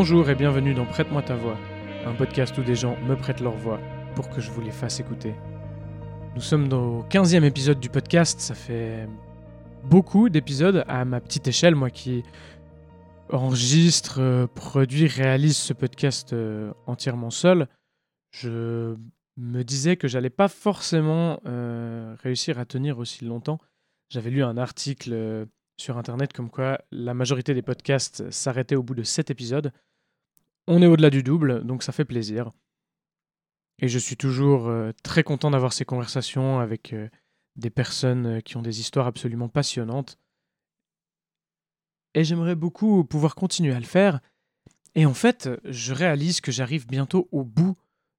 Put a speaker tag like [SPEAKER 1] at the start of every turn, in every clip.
[SPEAKER 1] Bonjour et bienvenue dans Prête-moi ta voix, un podcast où des gens me prêtent leur voix pour que je vous les fasse écouter. Nous sommes au 15e épisode du podcast, ça fait beaucoup d'épisodes à ma petite échelle, moi qui enregistre, euh, produit, réalise ce podcast euh, entièrement seul. Je me disais que j'allais pas forcément euh, réussir à tenir aussi longtemps. J'avais lu un article sur internet comme quoi la majorité des podcasts s'arrêtaient au bout de 7 épisodes. On est au-delà du double, donc ça fait plaisir. Et je suis toujours euh, très content d'avoir ces conversations avec euh, des personnes euh, qui ont des histoires absolument passionnantes. Et j'aimerais beaucoup pouvoir continuer à le faire. Et en fait, je réalise que j'arrive bientôt au bout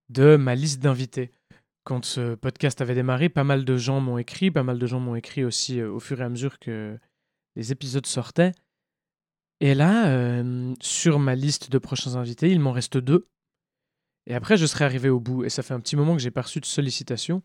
[SPEAKER 1] de ma liste d'invités. Quand ce podcast avait démarré, pas mal de gens m'ont écrit, pas mal de gens m'ont écrit aussi au fur et à mesure que les épisodes sortaient. Et là, euh, sur ma liste de prochains invités, il m'en reste deux. Et après, je serai arrivé au bout. Et ça fait un petit moment que j'ai pas reçu de sollicitations.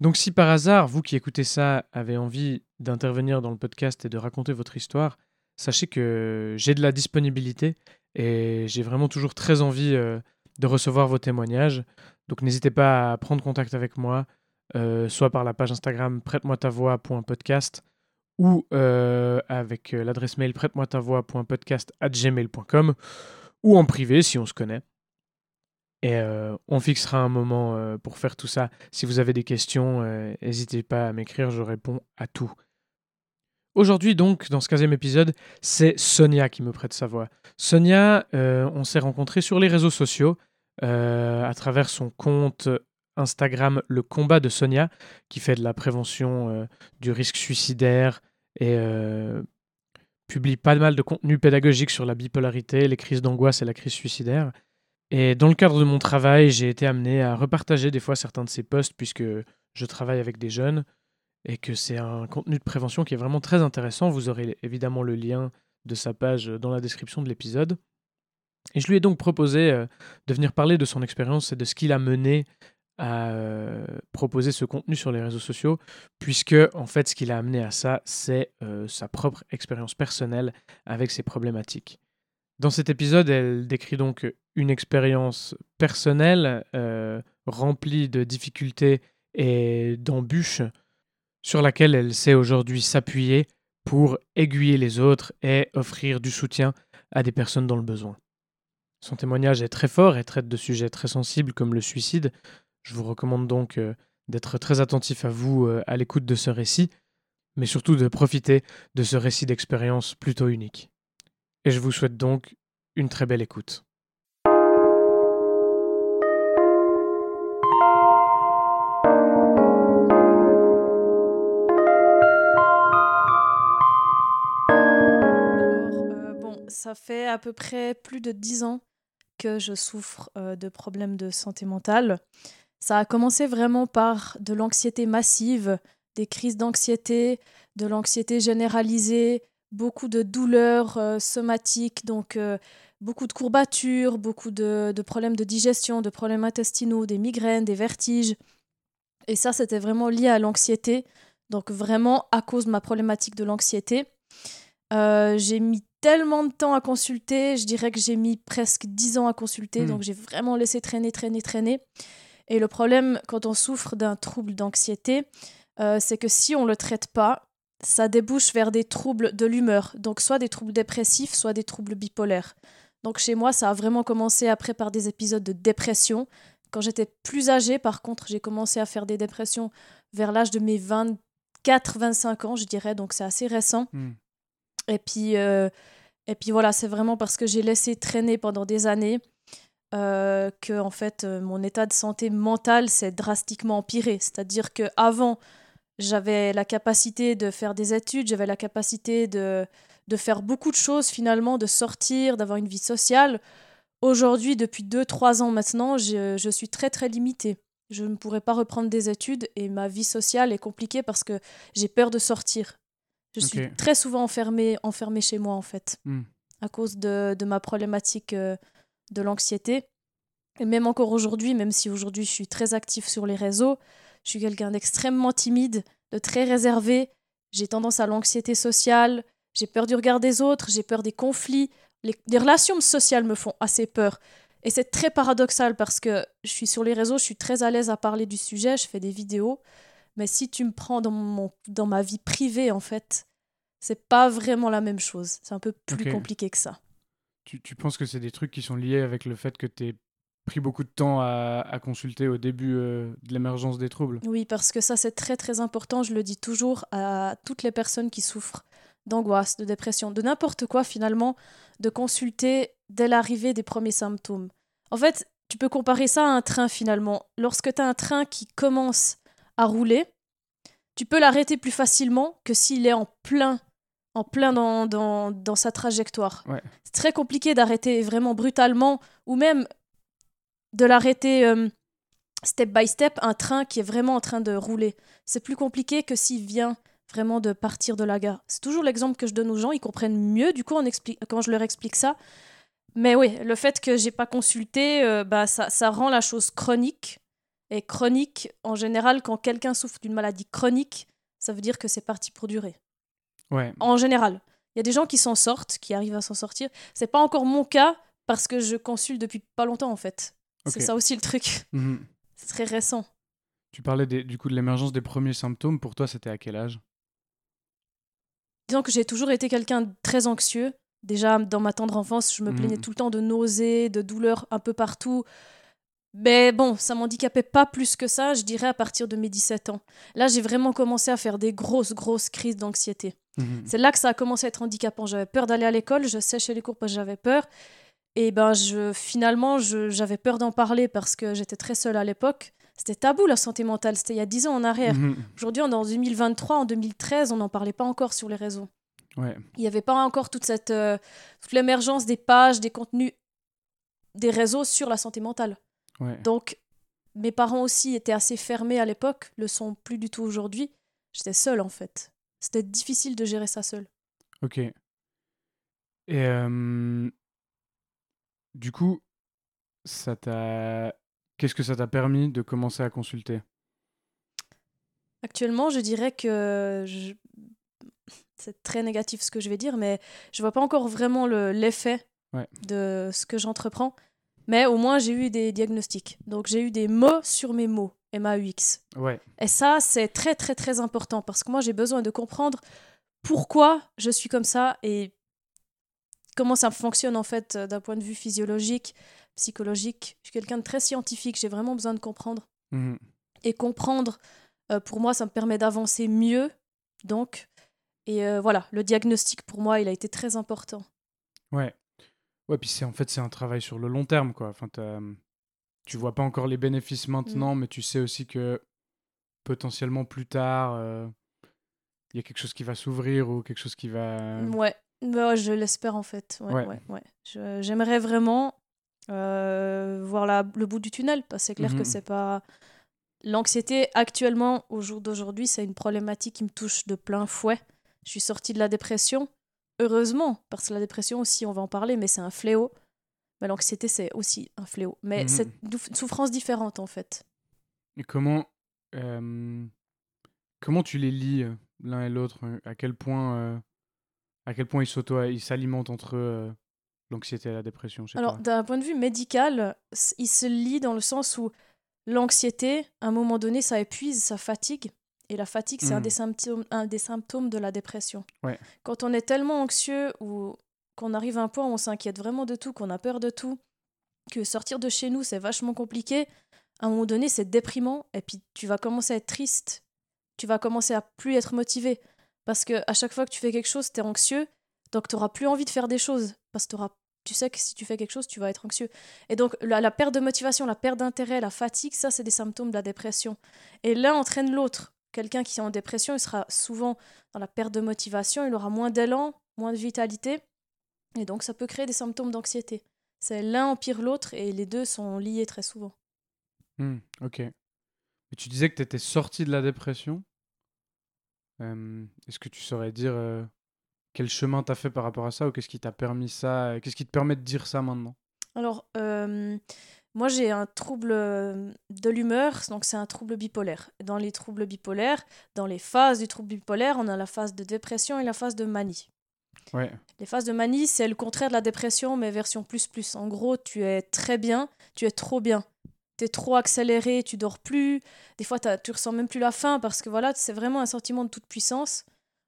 [SPEAKER 1] Donc si par hasard, vous qui écoutez ça, avez envie d'intervenir dans le podcast et de raconter votre histoire, sachez que j'ai de la disponibilité et j'ai vraiment toujours très envie euh, de recevoir vos témoignages. Donc n'hésitez pas à prendre contact avec moi, euh, soit par la page Instagram prête-moi ta voix.podcast, ou euh, avec euh, l'adresse mail prête-moi ta voix.podcast@gmail.com ou en privé si on se connaît. Et euh, on fixera un moment pour faire tout ça. Si vous avez des questions, n'hésitez pas à m'écrire, je réponds à tout. Aujourd'hui donc, dans ce 15e épisode, c'est Sonia qui me prête sa voix. Sonia, on s'est rencontrés sur les réseaux sociaux à travers son compte Instagram Le Combat de Sonia, qui fait de la prévention du risque suicidaire, et euh, publie pas mal de contenu pédagogique sur la bipolarité, les crises d'angoisse et la crise suicidaire. Et dans le cadre de mon travail, j'ai été amené à repartager des fois certains de ces posts puisque je travaille avec des jeunes et que c'est un contenu de prévention qui est vraiment très intéressant. Vous aurez évidemment le lien de sa page dans la description de l'épisode. Et je lui ai donc proposé euh, de venir parler de son expérience et de ce qu'il a mené à euh, proposer ce contenu sur les réseaux sociaux, puisque en fait ce qui l'a amené à ça, c'est euh, sa propre expérience personnelle avec ses problématiques. Dans cet épisode, elle décrit donc une expérience personnelle euh, remplie de difficultés et d'embûches sur laquelle elle sait aujourd'hui s'appuyer pour aiguiller les autres et offrir du soutien à des personnes dans le besoin. Son témoignage est très fort et traite de sujets très sensibles comme le suicide, je vous recommande donc euh, d'être très attentif à vous euh, à l'écoute de ce récit, mais surtout de profiter de ce récit d'expérience plutôt unique. Et je vous souhaite donc une très belle écoute.
[SPEAKER 2] Euh, ça fait à peu près plus de dix ans que je souffre de problèmes de santé mentale. Ça a commencé vraiment par de l'anxiété massive, des crises d'anxiété, de l'anxiété généralisée, beaucoup de douleurs euh, somatiques, donc euh, beaucoup de courbatures, beaucoup de, problèmes de digestion, de problèmes intestinaux, des migraines, des vertiges. Et ça, c'était vraiment lié à l'anxiété, donc vraiment à cause de ma problématique de l'anxiété. Euh, j'ai mis tellement de temps à consulter, je dirais que j'ai mis presque 10 ans à consulter, hmm. donc j'ai vraiment laissé traîner, traîner, traîner. Et le problème quand on souffre d'un trouble d'anxiété, euh, c'est que si on ne le traite pas, ça débouche vers des troubles de l'humeur. Donc soit des troubles dépressifs, soit des troubles bipolaires. Donc chez moi, ça a vraiment commencé après par des épisodes de dépression. Quand j'étais plus âgée, par contre, j'ai commencé à faire des dépressions vers l'âge de mes 24-25 ans, je dirais. Donc c'est assez récent.
[SPEAKER 1] Hmm.
[SPEAKER 2] Et puis, euh, et puis voilà, c'est vraiment parce que j'ai laissé traîner pendant des années euh, que en fait euh, mon état de santé mentale s'est drastiquement empiré. C'est-à-dire que avant j'avais la capacité de faire des études, j'avais la capacité de, de faire beaucoup de choses finalement, de sortir, d'avoir une vie sociale. Aujourd'hui, depuis 2-3 ans maintenant, je, je, suis très très limitée. Je ne pourrais pas reprendre des études et ma vie sociale est compliquée parce que j'ai peur de sortir. Je suis très souvent enfermée, enfermée chez moi en fait,
[SPEAKER 1] Hmm.
[SPEAKER 2] à cause de, de ma problématique euh, de l'anxiété. Et même encore aujourd'hui, même si aujourd'hui je suis très active sur les réseaux, je suis quelqu'un d'extrêmement timide, de très réservé. J'ai tendance à l'anxiété sociale, j'ai peur du regard des autres, j'ai peur des conflits. Les, les relations sociales me font assez peur. Et c'est très paradoxal parce que je suis sur les réseaux, je suis très à l'aise à parler du sujet, je fais des vidéos. Mais si tu me prends dans, mon, dans ma vie privée, en fait, c'est pas vraiment la même chose. C'est un peu plus compliqué que ça.
[SPEAKER 1] Tu, tu penses que c'est des trucs qui sont liés avec le fait que tu aies pris beaucoup de temps à, à consulter au début euh, de l'émergence des troubles?
[SPEAKER 2] Oui, parce que ça, c'est très très important. Je le dis toujours à toutes les personnes qui souffrent d'angoisse, de dépression, de n'importe quoi finalement, de consulter dès l'arrivée des premiers symptômes. En fait, tu peux comparer ça à un train finalement. Lorsque tu as un train qui commence à rouler, tu peux l'arrêter plus facilement que s'il est en plein, en plein dans, dans, dans sa trajectoire.
[SPEAKER 1] Ouais.
[SPEAKER 2] C'est très compliqué d'arrêter vraiment brutalement ou même de l'arrêter euh, step by step un train qui est vraiment en train de rouler. C'est plus compliqué que s'il vient vraiment de partir de la gare. C'est toujours l'exemple que je donne aux gens, ils comprennent mieux du coup on explique, quand je leur explique ça. Mais oui, le fait que j'ai pas consulté, euh, bah, ça, ça rend la chose chronique. Et chronique, en général, quand quelqu'un souffre d'une maladie chronique, ça veut dire que c'est parti pour durer.
[SPEAKER 1] Ouais.
[SPEAKER 2] En général. Il y a des gens qui s'en sortent, qui arrivent à s'en sortir. C'est pas encore mon cas parce que je consulte depuis pas longtemps en fait. C'est ça aussi le truc.
[SPEAKER 1] Mhm.
[SPEAKER 2] C'est très récent.
[SPEAKER 1] Tu parlais des- du coup de l'émergence des premiers symptômes. Pour toi, c'était à quel âge?
[SPEAKER 2] Disons que j'ai toujours été quelqu'un de très anxieux. Déjà, dans ma tendre enfance, je me plaignais
[SPEAKER 1] Mhm.
[SPEAKER 2] tout le temps de nausées, de douleurs un peu partout. Mais bon, ça m'handicapait pas plus que ça, je dirais à partir de mes 17 ans. Là, j'ai vraiment commencé à faire des grosses, grosses crises d'anxiété.
[SPEAKER 1] Mhm.
[SPEAKER 2] C'est là que ça a commencé à être handicapant. J'avais peur d'aller à l'école, je séchais les cours parce que j'avais peur. Et ben, je, finalement, j'avais peur d'en parler parce que j'étais très seule à l'époque. C'était tabou la santé mentale, c'était il y a 10 ans en arrière.
[SPEAKER 1] Mhm.
[SPEAKER 2] Aujourd'hui, on est en 2023, en 2013, on n'en parlait pas encore sur les réseaux.
[SPEAKER 1] Ouais.
[SPEAKER 2] Il n'y avait pas encore toute cette euh, toute l'émergence des pages, des contenus, des réseaux sur la santé mentale.
[SPEAKER 1] Ouais.
[SPEAKER 2] Donc, mes parents aussi étaient assez fermés à l'époque, le sont plus du tout aujourd'hui. J'étais seule en fait. C'était difficile de gérer ça seule.
[SPEAKER 1] Ok. Et euh, du coup, ça t'a. Qu'est-ce que ça t'a permis de commencer à consulter?
[SPEAKER 2] Actuellement, je dirais que je- c'est très négatif ce que je vais dire, mais je vois pas encore vraiment le- l'effet
[SPEAKER 1] Ouais.
[SPEAKER 2] de ce que j'entreprends. Mais au moins, j'ai eu des diagnostics. Donc, j'ai eu des mots sur mes mots, MAUX.
[SPEAKER 1] Ouais.
[SPEAKER 2] Et ça, c'est très, très, très important parce que moi, j'ai besoin de comprendre pourquoi je suis comme ça et comment ça fonctionne en fait euh, d'un point de vue physiologique, psychologique. Je suis quelqu'un de très scientifique, j'ai vraiment besoin de comprendre.
[SPEAKER 1] Mhm.
[SPEAKER 2] Et comprendre, euh, pour moi, ça me permet d'avancer mieux. Donc, et euh, voilà, le diagnostic pour moi, il a été très important.
[SPEAKER 1] Ouais. Ouais, puis c'est en fait c'est un travail sur le long terme quoi. Enfin, tu vois pas encore les bénéfices maintenant, mais tu sais aussi que potentiellement plus tard, euh, il y a quelque chose qui va s'ouvrir ou quelque chose qui va.
[SPEAKER 2] Ouais, Bah ouais, je l'espère en fait. Ouais,
[SPEAKER 1] Ouais.
[SPEAKER 2] J'aimerais vraiment euh, voir la- le bout du tunnel, c'est clair que c'est pas. L'anxiété, actuellement, au jour d'aujourd'hui, c'est une problématique qui me touche de plein fouet. Je suis sortie de la dépression, heureusement, parce que la dépression aussi, on va en parler, mais c'est un fléau. L'anxiété, c'est aussi un fléau. Mais
[SPEAKER 1] Mhm.
[SPEAKER 2] c'est une souffrance différente, en fait.
[SPEAKER 1] Et comment, euh, comment tu les lis euh, l'un et l'autre? À quel point, euh, à quel point ils s'auto, ils s'alimentent entre euh, l'anxiété et la dépression
[SPEAKER 2] Alors, d'un point de vue médical, s- il se lie dans le sens où l'anxiété, à un moment donné, ça épuise, ça fatigue. Et la fatigue, c'est un,
[SPEAKER 1] Mm.
[SPEAKER 2] des symptômes, un des symptômes de la dépression.
[SPEAKER 1] Ouais.
[SPEAKER 2] Quand on est tellement anxieux ou qu'on arrive à un point où on s'inquiète vraiment de tout, qu'on a peur de tout, que sortir de chez nous, c'est vachement compliqué, à un moment donné, c'est déprimant. Et puis, tu vas commencer à être triste. Tu vas commencer à plus être motivé. Parce que à chaque fois que tu fais quelque chose, tu es anxieux. Donc, tu n'auras plus envie de faire des choses. Parce que tu sais que si tu fais quelque chose, tu vas être anxieux. Et donc, la, la perte de motivation, la perte d'intérêt, la fatigue, ça, c'est des symptômes de la dépression. Et l'un entraîne l'autre. Quelqu'un qui est en dépression, il sera souvent dans la perte de motivation, il aura moins d'élan, moins de vitalité. Et donc, ça peut créer des symptômes d'anxiété. C'est l'un empire l'autre et les deux sont liés très souvent.
[SPEAKER 1] Hmm, ok. Mais tu disais que tu étais sorti de la dépression. Euh, Est-ce que tu saurais dire euh, quel chemin t'as fait par rapport à ça ou qu'est-ce qui t'a permis ça Qu'est-ce qui te permet de dire ça maintenant?
[SPEAKER 2] Alors, euh, moi, j'ai un trouble euh, de l'humeur, donc c'est un trouble bipolaire. Dans les troubles bipolaires, dans les phases du trouble bipolaire, on a la phase de dépression et la phase de manie.
[SPEAKER 1] Ouais.
[SPEAKER 2] Les phases de manie, c'est le contraire de la dépression, mais version plus plus. En gros, tu es très bien, tu es trop bien. Tu es trop accéléré, tu dors plus. Des fois, tu ressens même plus la faim parce que voilà, c'est vraiment un sentiment de toute puissance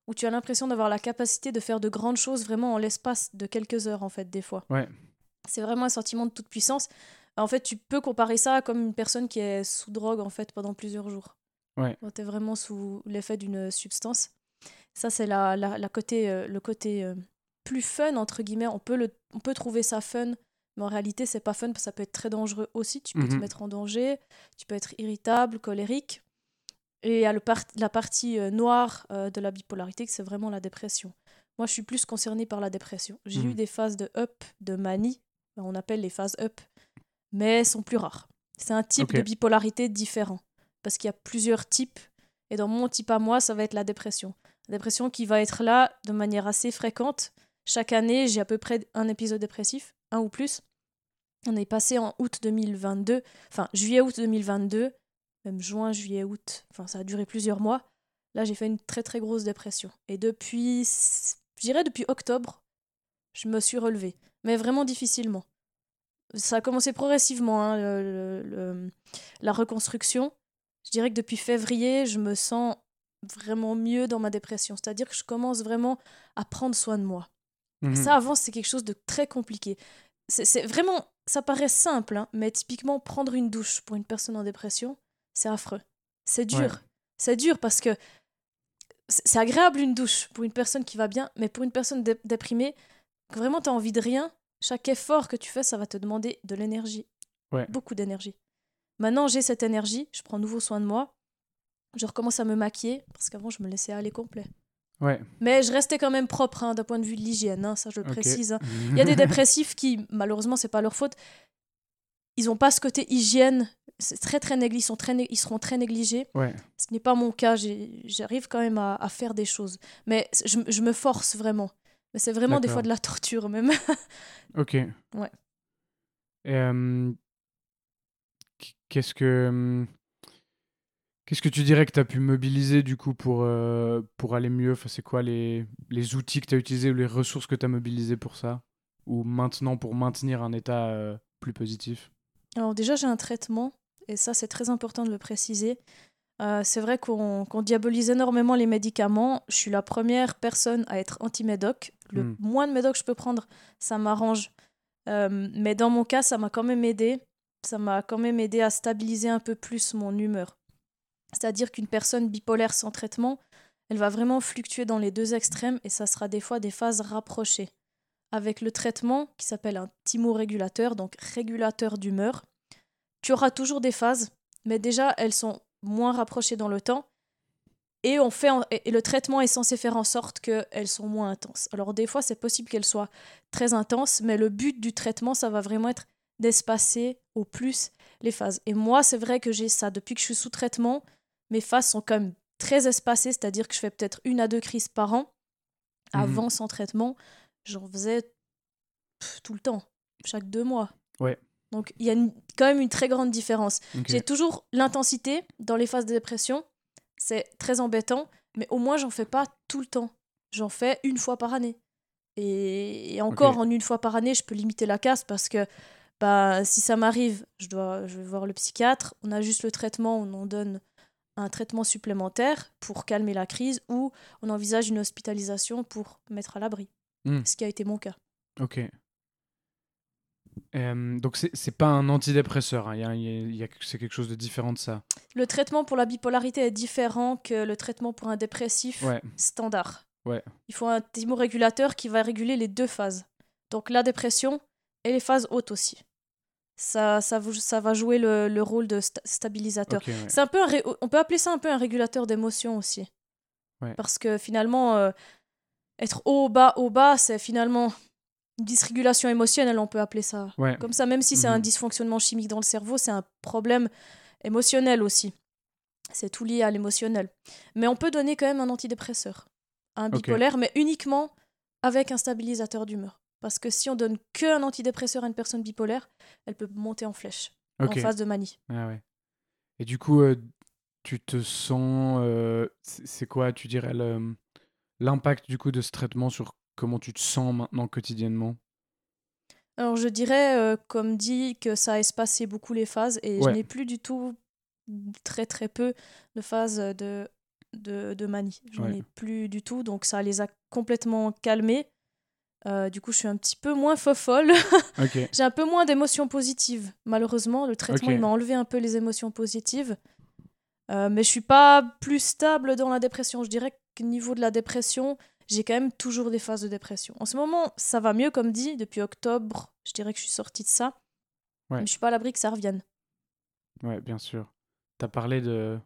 [SPEAKER 2] où tu as l'impression d'avoir la capacité de faire de grandes choses vraiment en l'espace de quelques heures, en fait, des fois.
[SPEAKER 1] Ouais.
[SPEAKER 2] C'est vraiment un sentiment de toute puissance. En fait, tu peux comparer ça comme une personne qui est sous drogue, en fait, pendant plusieurs jours.
[SPEAKER 1] Ouais.
[SPEAKER 2] Quand tu es vraiment sous l'effet d'une substance. Ça, c'est la, la, la côté, euh, le côté euh, plus fun, entre guillemets. On peut, le, on peut trouver ça fun, mais en réalité, c'est pas fun parce que ça peut être très dangereux aussi. Tu peux te
[SPEAKER 1] Mhm.
[SPEAKER 2] mettre en danger, tu peux être irritable, colérique. Et il y a le par- la partie euh, noire euh, de la bipolarité, que c'est vraiment la dépression. Moi, je suis plus concernée par la dépression. J'ai
[SPEAKER 1] Mhm.
[SPEAKER 2] eu des phases de up, de manie, ben, on appelle les phases up, mais elles sont plus rares. C'est un type de bipolarité différent, parce qu'il y a plusieurs types. Et dans mon type à moi, ça va être la dépression. La dépression qui va être là de manière assez fréquente. Chaque année, j'ai à peu près un épisode dépressif, un ou plus. On est passé en août 2022, enfin juillet-août 2022, même juin, juillet, août, enfin ça a duré plusieurs mois. Là, j'ai fait une très très grosse dépression. Et depuis, je dirais depuis octobre, je me suis relevée, mais vraiment difficilement. Ça a commencé progressivement, hein, le- le- le- la reconstruction. Je dirais que depuis février, je me sens vraiment mieux dans ma dépression. C'est-à-dire que je commence vraiment à prendre soin de moi.
[SPEAKER 1] Mhm.
[SPEAKER 2] Ça, avant, c'est quelque chose de très compliqué. C'est vraiment, ça paraît simple, hein, mais typiquement, prendre une douche pour une personne en dépression, c'est affreux. C'est dur.
[SPEAKER 1] Ouais.
[SPEAKER 2] C'est dur parce que c'est agréable une douche pour une personne qui va bien, mais pour une personne dé- déprimée, vraiment tu as envie de rien, chaque effort que tu fais, ça va te demander de l'énergie.
[SPEAKER 1] Ouais.
[SPEAKER 2] Beaucoup d'énergie. Maintenant, j'ai cette énergie, je prends nouveau soin de moi, je recommence à me maquiller, parce qu'avant, je me laissais aller complet.
[SPEAKER 1] Ouais.
[SPEAKER 2] Mais je restais quand même propre hein, d'un point de vue de l'hygiène, hein, ça je le précise. hein. Il y a des dépressifs qui, malheureusement, c'est pas leur faute. Ils ont pas ce côté hygiène. C'est très très négligé. Ils, sont très né- ils seront très négligés.
[SPEAKER 1] Ouais.
[SPEAKER 2] Ce n'est pas mon cas. J'arrive quand même à, à faire des choses. Mais je me force vraiment. Mais c'est vraiment des fois de la torture même.
[SPEAKER 1] Ok.
[SPEAKER 2] Ouais.
[SPEAKER 1] Euh, qu'est-ce que qu'est-ce que tu dirais que tu as pu mobiliser du coup pour, euh, pour aller mieux? Enfin, C'est quoi les, les outils que tu as utilisés ou les ressources que tu as mobilisées pour ça? Ou maintenant pour maintenir un état euh, plus positif?
[SPEAKER 2] Alors déjà, j'ai un traitement. Et ça, c'est très important de le préciser. Euh, c'est vrai qu'on diabolise énormément les médicaments. Je suis la première personne à être anti-médoc. Le
[SPEAKER 1] Hmm.
[SPEAKER 2] moins de médoc que je peux prendre, ça m'arrange. Euh, mais dans mon cas, ça m'a quand même aidé. Ça m'a quand même aidé à stabiliser un peu plus mon humeur. C'est-à-dire qu'une personne bipolaire sans traitement, elle va vraiment fluctuer dans les deux extrêmes et ça sera des fois des phases rapprochées. Avec le traitement qui s'appelle un thymorégulateur, donc régulateur d'humeur, tu auras toujours des phases, mais déjà elles sont moins rapprochées dans le temps. Et, on fait en- et le traitement est censé faire en sorte qu'elles sont moins intenses. Alors des fois, c'est possible qu'elles soient très intenses, mais le but du traitement, ça va vraiment être d'espacer au plus les phases. Et moi, c'est vrai que j'ai ça. Depuis que je suis sous traitement, mes phases sont quand même très espacées, c'est-à-dire que je fais peut-être une à deux crises par an.
[SPEAKER 1] Mhm.
[SPEAKER 2] Avant, sans traitement, j'en faisais tout le temps, chaque deux mois.
[SPEAKER 1] Ouais.
[SPEAKER 2] Donc il y a une- quand même une très grande différence. J'ai toujours l'intensité dans les phases de dépression. C'est très embêtant, mais au moins j'en fais pas tout le temps. J'en fais une fois par année. Et, et encore, en une fois par année, je peux limiter la casse parce que bah, si ça m'arrive, je, dois, je vais voir le psychiatre. On a juste le traitement, on en donne un traitement supplémentaire pour calmer la crise ou on envisage une hospitalisation pour mettre à l'abri.
[SPEAKER 1] Hmm.
[SPEAKER 2] Ce qui a été mon cas.
[SPEAKER 1] Ok. Euh, donc c'est pas un antidépresseur, hein. C'est quelque chose de différent de ça.
[SPEAKER 2] Le traitement pour la bipolarité est différent que le traitement pour un dépressif
[SPEAKER 1] Ouais,
[SPEAKER 2] standard.
[SPEAKER 1] Ouais.
[SPEAKER 2] Il faut un thymorégulateur qui va réguler les deux phases. Donc la dépression et les phases hautes aussi. Ça, ça, ça va jouer le, le rôle de sta- stabilisateur.
[SPEAKER 1] ok, ouais.
[SPEAKER 2] C'est un peu un on peut appeler ça un peu un régulateur d'émotion aussi. Parce que finalement, euh, être haut, bas, haut, bas, c'est finalement une dysrégulation émotionnelle, on peut appeler ça.
[SPEAKER 1] Ouais,
[SPEAKER 2] Comme ça, même si c'est un
[SPEAKER 1] Mhm.
[SPEAKER 2] dysfonctionnement chimique dans le cerveau, c'est un problème émotionnel aussi. C'est tout lié à l'émotionnel. Mais on peut donner quand même un antidépresseur, un bipolaire, mais uniquement avec un stabilisateur d'humeur. Parce que si on donne qu'un antidépresseur à une personne bipolaire, elle peut monter en flèche, en phase de manie.
[SPEAKER 1] Ah ouais. Et du coup, euh, tu te sens. euh, c'est quoi, tu dirais, l'impact du coup de ce traitement sur comment tu te sens maintenant quotidiennement?
[SPEAKER 2] Alors je dirais, euh, comme dit, que ça a espacé beaucoup les phases et je n'ai plus du tout, très très peu, de phases de, de, de manie. Je n'en
[SPEAKER 1] Ouais.
[SPEAKER 2] ai plus du tout, donc ça les a complètement calmés. Euh, du coup, je suis un petit peu moins fofolle.
[SPEAKER 1] Ok.
[SPEAKER 2] J'ai un peu moins d'émotions positives. Malheureusement, le traitement
[SPEAKER 1] Ok.
[SPEAKER 2] il m'a enlevé un peu les émotions positives. Euh, mais je suis pas plus stable dans la dépression. Je dirais qu'au niveau de la dépression, j'ai quand même toujours des phases de dépression. En ce moment, ça va mieux, comme dit, depuis octobre. Je dirais que je suis sortie de ça.
[SPEAKER 1] Ouais.
[SPEAKER 2] Mais je suis pas à l'abri que ça revienne.
[SPEAKER 1] Ouais, bien sûr. Tu as parlé de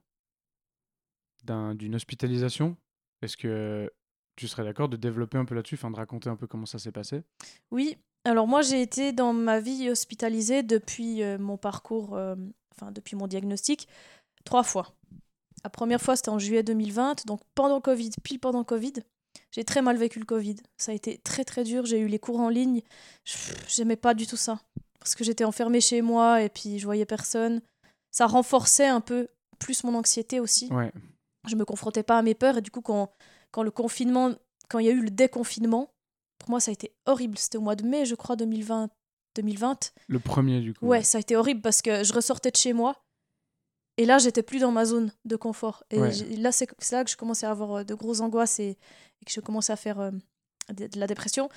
[SPEAKER 1] d'une hospitalisation. Est-ce que tu serais d'accord de développer un peu là-dessus, enfin de raconter un peu comment ça s'est passé?
[SPEAKER 2] Oui, alors moi j'ai été dans ma vie hospitalisée depuis euh, mon parcours, euh, enfin depuis mon diagnostic, trois fois. La première fois c'était en juillet 2020, donc pendant Covid, pile pendant Covid. J'ai très mal vécu le Covid. Ça a été très très dur. J'ai eu les cours en ligne. J'aimais pas du tout ça. Parce que j'étais enfermée chez moi et puis je voyais personne. Ça renforçait un peu plus mon anxiété aussi
[SPEAKER 1] Ouais,
[SPEAKER 2] je me confrontais pas à mes peurs et du coup quand, quand le confinement quand il y a eu le déconfinement pour moi ça a été horrible c'était au mois de mai je crois 2020 2020
[SPEAKER 1] le premier du coup.
[SPEAKER 2] ouais ça a été horrible parce que je ressortais de chez moi et là j'étais plus dans ma zone de confort et
[SPEAKER 1] Ouais.
[SPEAKER 2] là c'est là que je commençais à avoir euh, de grosses angoisses et, et que je commençais à faire euh, de, de la dépression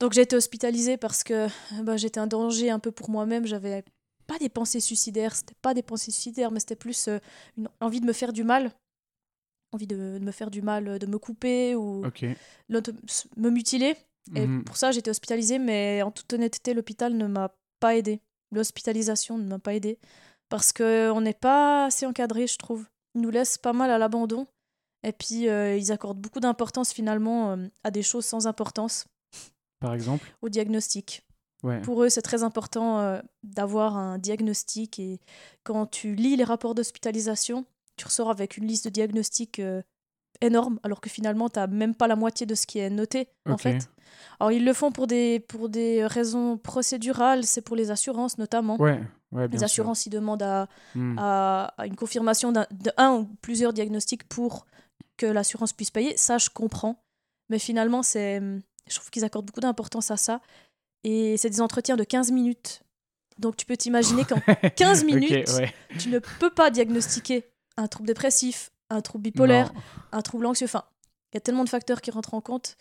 [SPEAKER 2] donc j'ai été hospitalisée parce que bah, j'étais un danger un peu pour moi-même j'avais pas des pensées suicidaires c'était pas des pensées suicidaires mais c'était plus euh, une envie de me faire du mal envie de, de me faire du mal de me couper ou
[SPEAKER 1] Ok.
[SPEAKER 2] l'auto- me mutiler et
[SPEAKER 1] Mhm.
[SPEAKER 2] pour ça, j'étais hospitalisée, mais en toute honnêteté, l'hôpital ne m'a pas aidée. L'hospitalisation ne m'a pas aidée. Parce qu'on n'est pas assez encadré, je trouve. Ils nous laissent pas mal à l'abandon. Et puis, euh, ils accordent beaucoup d'importance finalement euh, à des choses sans importance,
[SPEAKER 1] Par exemple?
[SPEAKER 2] Au diagnostic.
[SPEAKER 1] Ouais.
[SPEAKER 2] Pour eux, c'est très important euh, d'avoir un diagnostic. Et quand tu lis les rapports d'hospitalisation, tu ressors avec une liste de diagnostics euh, énorme, alors que finalement, tu n'as même pas la moitié de ce qui est noté, en fait. Alors, ils le font pour des, pour des raisons procédurales, c'est pour les assurances notamment.
[SPEAKER 1] Ouais, ouais,
[SPEAKER 2] les
[SPEAKER 1] sûr.
[SPEAKER 2] assurances, ils demandent à,
[SPEAKER 1] Hmm.
[SPEAKER 2] à, à une confirmation d'un- un ou plusieurs diagnostics pour que l'assurance puisse payer. Ça, je comprends. Mais finalement, c'est, je trouve qu'ils accordent beaucoup d'importance à ça. Et c'est des entretiens de 15 minutes. Donc, tu peux t'imaginer qu'en 15
[SPEAKER 1] Ok,
[SPEAKER 2] minutes,
[SPEAKER 1] ouais.
[SPEAKER 2] tu ne peux pas diagnostiquer un trouble dépressif, un trouble bipolaire,
[SPEAKER 1] Non.
[SPEAKER 2] un trouble anxieux. Enfin, il y a tellement de facteurs qui rentrent en compte.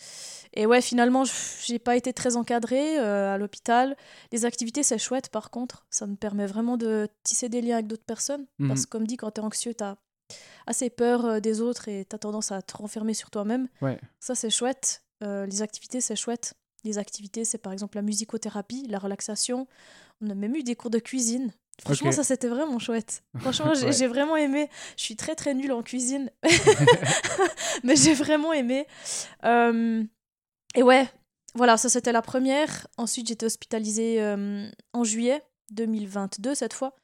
[SPEAKER 2] Et ouais, finalement, je- j'ai pas été très encadrée euh, à l'hôpital. Les activités, c'est chouette par contre. Ça me permet vraiment de tisser des liens avec d'autres personnes.
[SPEAKER 1] Mhm.
[SPEAKER 2] Parce que, comme dit, quand t'es anxieux, t'as assez peur euh, des autres et t'as tendance à te renfermer sur toi-même.
[SPEAKER 1] Ouais.
[SPEAKER 2] Ça, c'est chouette. Euh, les activités, c'est chouette. Les activités, c'est par exemple la musicothérapie, la relaxation. On a même eu des cours de cuisine. Franchement, ça, c'était vraiment chouette. Franchement, j'ai
[SPEAKER 1] Ouais.
[SPEAKER 2] j'ai vraiment aimé. Je suis très, très nulle en cuisine. Mais j'ai vraiment aimé. Euh, Et ouais, voilà, ça, c'était la première. Ensuite, j'étais hospitalisée euh, en juillet 2022, cette fois.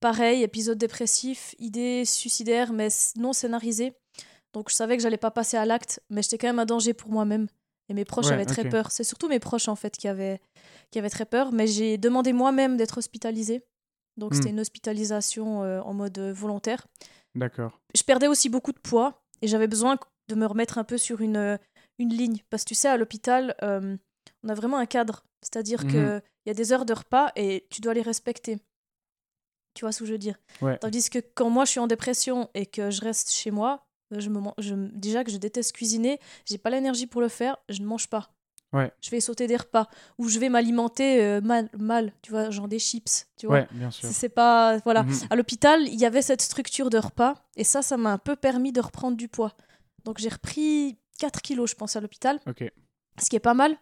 [SPEAKER 2] Pareil, épisode dépressif, idée suicidaire, mais non scénarisée. Donc, je savais que j'allais pas passer à l'acte, mais j'étais quand même un danger pour moi-même. Et mes proches
[SPEAKER 1] Ouais,
[SPEAKER 2] avaient très peur. C'est surtout mes proches, en fait, qui avaient, qui avaient très peur. Mais j'ai demandé moi-même d'être hospitalisée. Donc,
[SPEAKER 1] Hmm.
[SPEAKER 2] c'était une hospitalisation euh, en mode euh, volontaire.
[SPEAKER 1] D'accord.
[SPEAKER 2] Je perdais aussi beaucoup de poids et j'avais besoin de me remettre un peu sur une, euh, une ligne. Parce que tu sais, à l'hôpital, euh, on a vraiment un cadre. C'est-à-dire
[SPEAKER 1] Mhm.
[SPEAKER 2] qu'il y a des heures de repas et tu dois les respecter. Tu vois ce que je veux dire?
[SPEAKER 1] Ouais.
[SPEAKER 2] Tandis que quand moi je suis en dépression et que je reste chez moi, je me, je, déjà que je déteste cuisiner, j'ai pas l'énergie pour le faire, je ne mange pas.
[SPEAKER 1] Ouais.
[SPEAKER 2] Je vais sauter des repas ou je vais m'alimenter euh, mal, mal, tu vois, genre des chips, tu vois.
[SPEAKER 1] Ouais, bien sûr.
[SPEAKER 2] C'est- pas voilà.
[SPEAKER 1] Mhm.
[SPEAKER 2] À l'hôpital, il y avait cette structure de repas et ça, ça m'a un peu permis de reprendre du poids. Donc j'ai repris 4 kilos, je pense, à l'hôpital,
[SPEAKER 1] Ok.
[SPEAKER 2] ce qui est pas mal.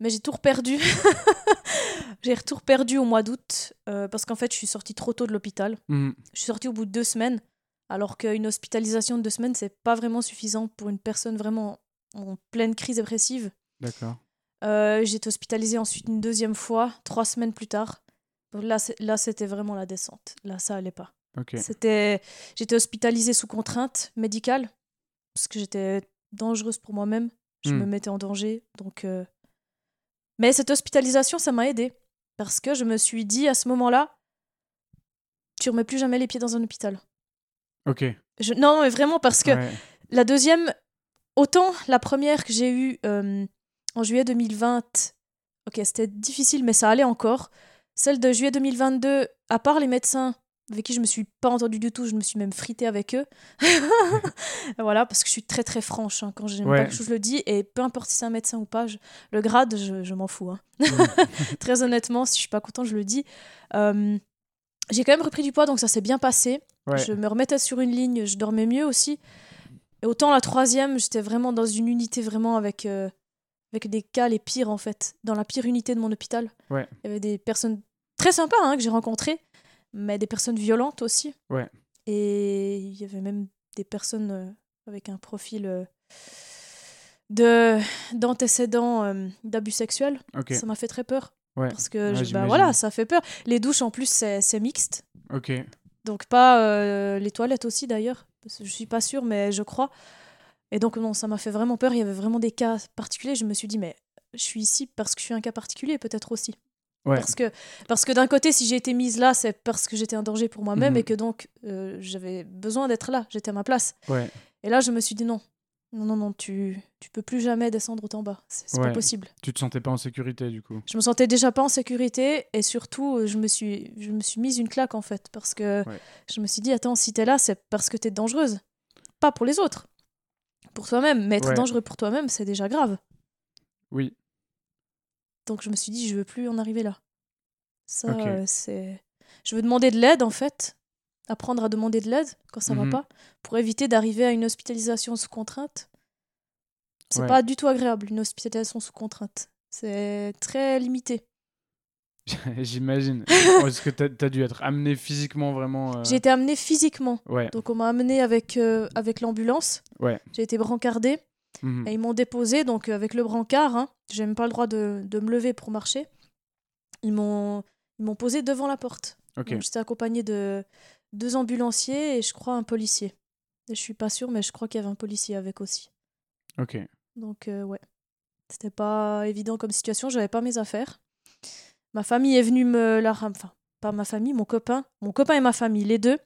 [SPEAKER 2] Mais j'ai tout reperdu. j'ai tout reperdu au mois d'août euh, parce qu'en fait, je suis sortie trop tôt de l'hôpital.
[SPEAKER 1] Mhm.
[SPEAKER 2] Je suis sortie au bout de deux semaines, alors qu'une hospitalisation de deux semaines, c'est pas vraiment suffisant pour une personne vraiment en pleine crise dépressive.
[SPEAKER 1] D'accord.
[SPEAKER 2] Euh, j'ai été hospitalisée ensuite une deuxième fois, trois semaines plus tard. Donc Là, là, c'était vraiment la descente. Là, ça allait pas. C'était, j'étais hospitalisée sous contrainte médicale parce que j'étais dangereuse pour moi-même. Je
[SPEAKER 1] Hmm.
[SPEAKER 2] me mettais en danger. Donc, euh, mais cette hospitalisation, ça m'a aidée parce que je me suis dit à ce moment-là, tu remets plus jamais les pieds dans un hôpital.
[SPEAKER 1] Ok.
[SPEAKER 2] Je... Non, mais vraiment parce que
[SPEAKER 1] Ouais.
[SPEAKER 2] la deuxième, autant la première que j'ai eue euh, en juillet 2020, ok, c'était difficile, mais ça allait encore. Celle de juillet 2022, à part les médecins avec qui je me suis pas entendue du tout, je me suis même fritée avec eux. voilà, parce que je suis très très franche hein, quand j'aime
[SPEAKER 1] Ouais.
[SPEAKER 2] pas quelque chose, je le dis, et peu importe si c'est un médecin ou pas, je- le grade, je, je m'en fous. hein. Très honnêtement, si je suis pas content, je le dis. Euh, j'ai quand même repris du poids, donc ça s'est bien passé.
[SPEAKER 1] Ouais.
[SPEAKER 2] Je me remettais sur une ligne, je dormais mieux aussi. Et autant la troisième, j'étais vraiment dans une unité vraiment avec, euh, avec des cas les pires en fait. Dans la pire unité de mon hôpital.
[SPEAKER 1] Ouais.
[SPEAKER 2] Il y avait des personnes très sympas hein, que j'ai rencontrées, mais des personnes violentes aussi.
[SPEAKER 1] Ouais.
[SPEAKER 2] Et il y avait même des personnes euh, avec un profil euh, de d'antécédents euh, d'abus sexuels. Ça m'a fait très peur.
[SPEAKER 1] Ouais.
[SPEAKER 2] Parce que
[SPEAKER 1] Ouais,
[SPEAKER 2] je- bah, voilà, ça fait peur. Les douches en plus, c'est mixte.
[SPEAKER 1] Ok.
[SPEAKER 2] Donc pas les toilettes aussi d'ailleurs. Je suis pas sûre, mais je crois. Et donc non, ça m'a fait vraiment peur. Il y avait vraiment des cas particuliers. Je me suis dit, mais je suis ici parce que je suis un cas particulier peut-être aussi.
[SPEAKER 1] Ouais.
[SPEAKER 2] Parce que, parce que d'un côté, si j'ai été mise là, c'est parce que j'étais un danger pour moi-même
[SPEAKER 1] Mhm.
[SPEAKER 2] et que donc euh, j'avais besoin d'être là. J'étais à ma place.
[SPEAKER 1] Ouais.
[SPEAKER 2] Et là, je me suis dit non. Non, non, non, tu, tu peux plus jamais descendre autant bas. C'est c'est pas
[SPEAKER 1] Ouais.
[SPEAKER 2] possible.
[SPEAKER 1] Tu te sentais pas en sécurité du coup.
[SPEAKER 2] Je me sentais déjà pas en sécurité et surtout, euh, je me suis, je me suis mise une claque en fait parce que
[SPEAKER 1] Ouais.
[SPEAKER 2] je me suis dit, attends, si t'es là, c'est parce que t'es dangereuse. Pas pour les autres. Pour toi-même. Mais être
[SPEAKER 1] Ouais.
[SPEAKER 2] dangereux pour toi-même, c'est déjà grave.
[SPEAKER 1] Oui.
[SPEAKER 2] Donc je me suis dit, je veux plus en arriver là. Ça, euh, c'est. Je veux demander de l'aide en fait. Apprendre à demander de l'aide quand ça
[SPEAKER 1] Mhm.
[SPEAKER 2] va pas. Pour éviter d'arriver à une hospitalisation sous contrainte. C'est
[SPEAKER 1] Ouais.
[SPEAKER 2] pas du tout agréable, une hospitalisation sous contrainte. C'est très limité.
[SPEAKER 1] J'imagine. Est-ce que t'as as dû être amené physiquement vraiment euh,
[SPEAKER 2] J'ai été amenée physiquement.
[SPEAKER 1] Ouais.
[SPEAKER 2] Donc on m'a amenée avec, euh, avec l'ambulance.
[SPEAKER 1] Ouais.
[SPEAKER 2] J'ai été brancardée
[SPEAKER 1] Mhm.
[SPEAKER 2] et ils m'ont déposée donc euh, avec le brancard. Hein, J'ai même pas le droit de, de me lever pour marcher. Ils m'ont posé devant la porte.
[SPEAKER 1] Ok.
[SPEAKER 2] Donc, J'étais accompagnée de deux ambulanciers et je crois un policier. Et je suis pas sûre, mais je crois qu'il y avait un policier avec aussi.
[SPEAKER 1] Ok.
[SPEAKER 2] Donc euh, ouais, c'était pas évident comme situation. J'avais pas mes affaires. Ma famille est venue me la enfin pas ma famille, mon copain, mon copain et ma famille, les deux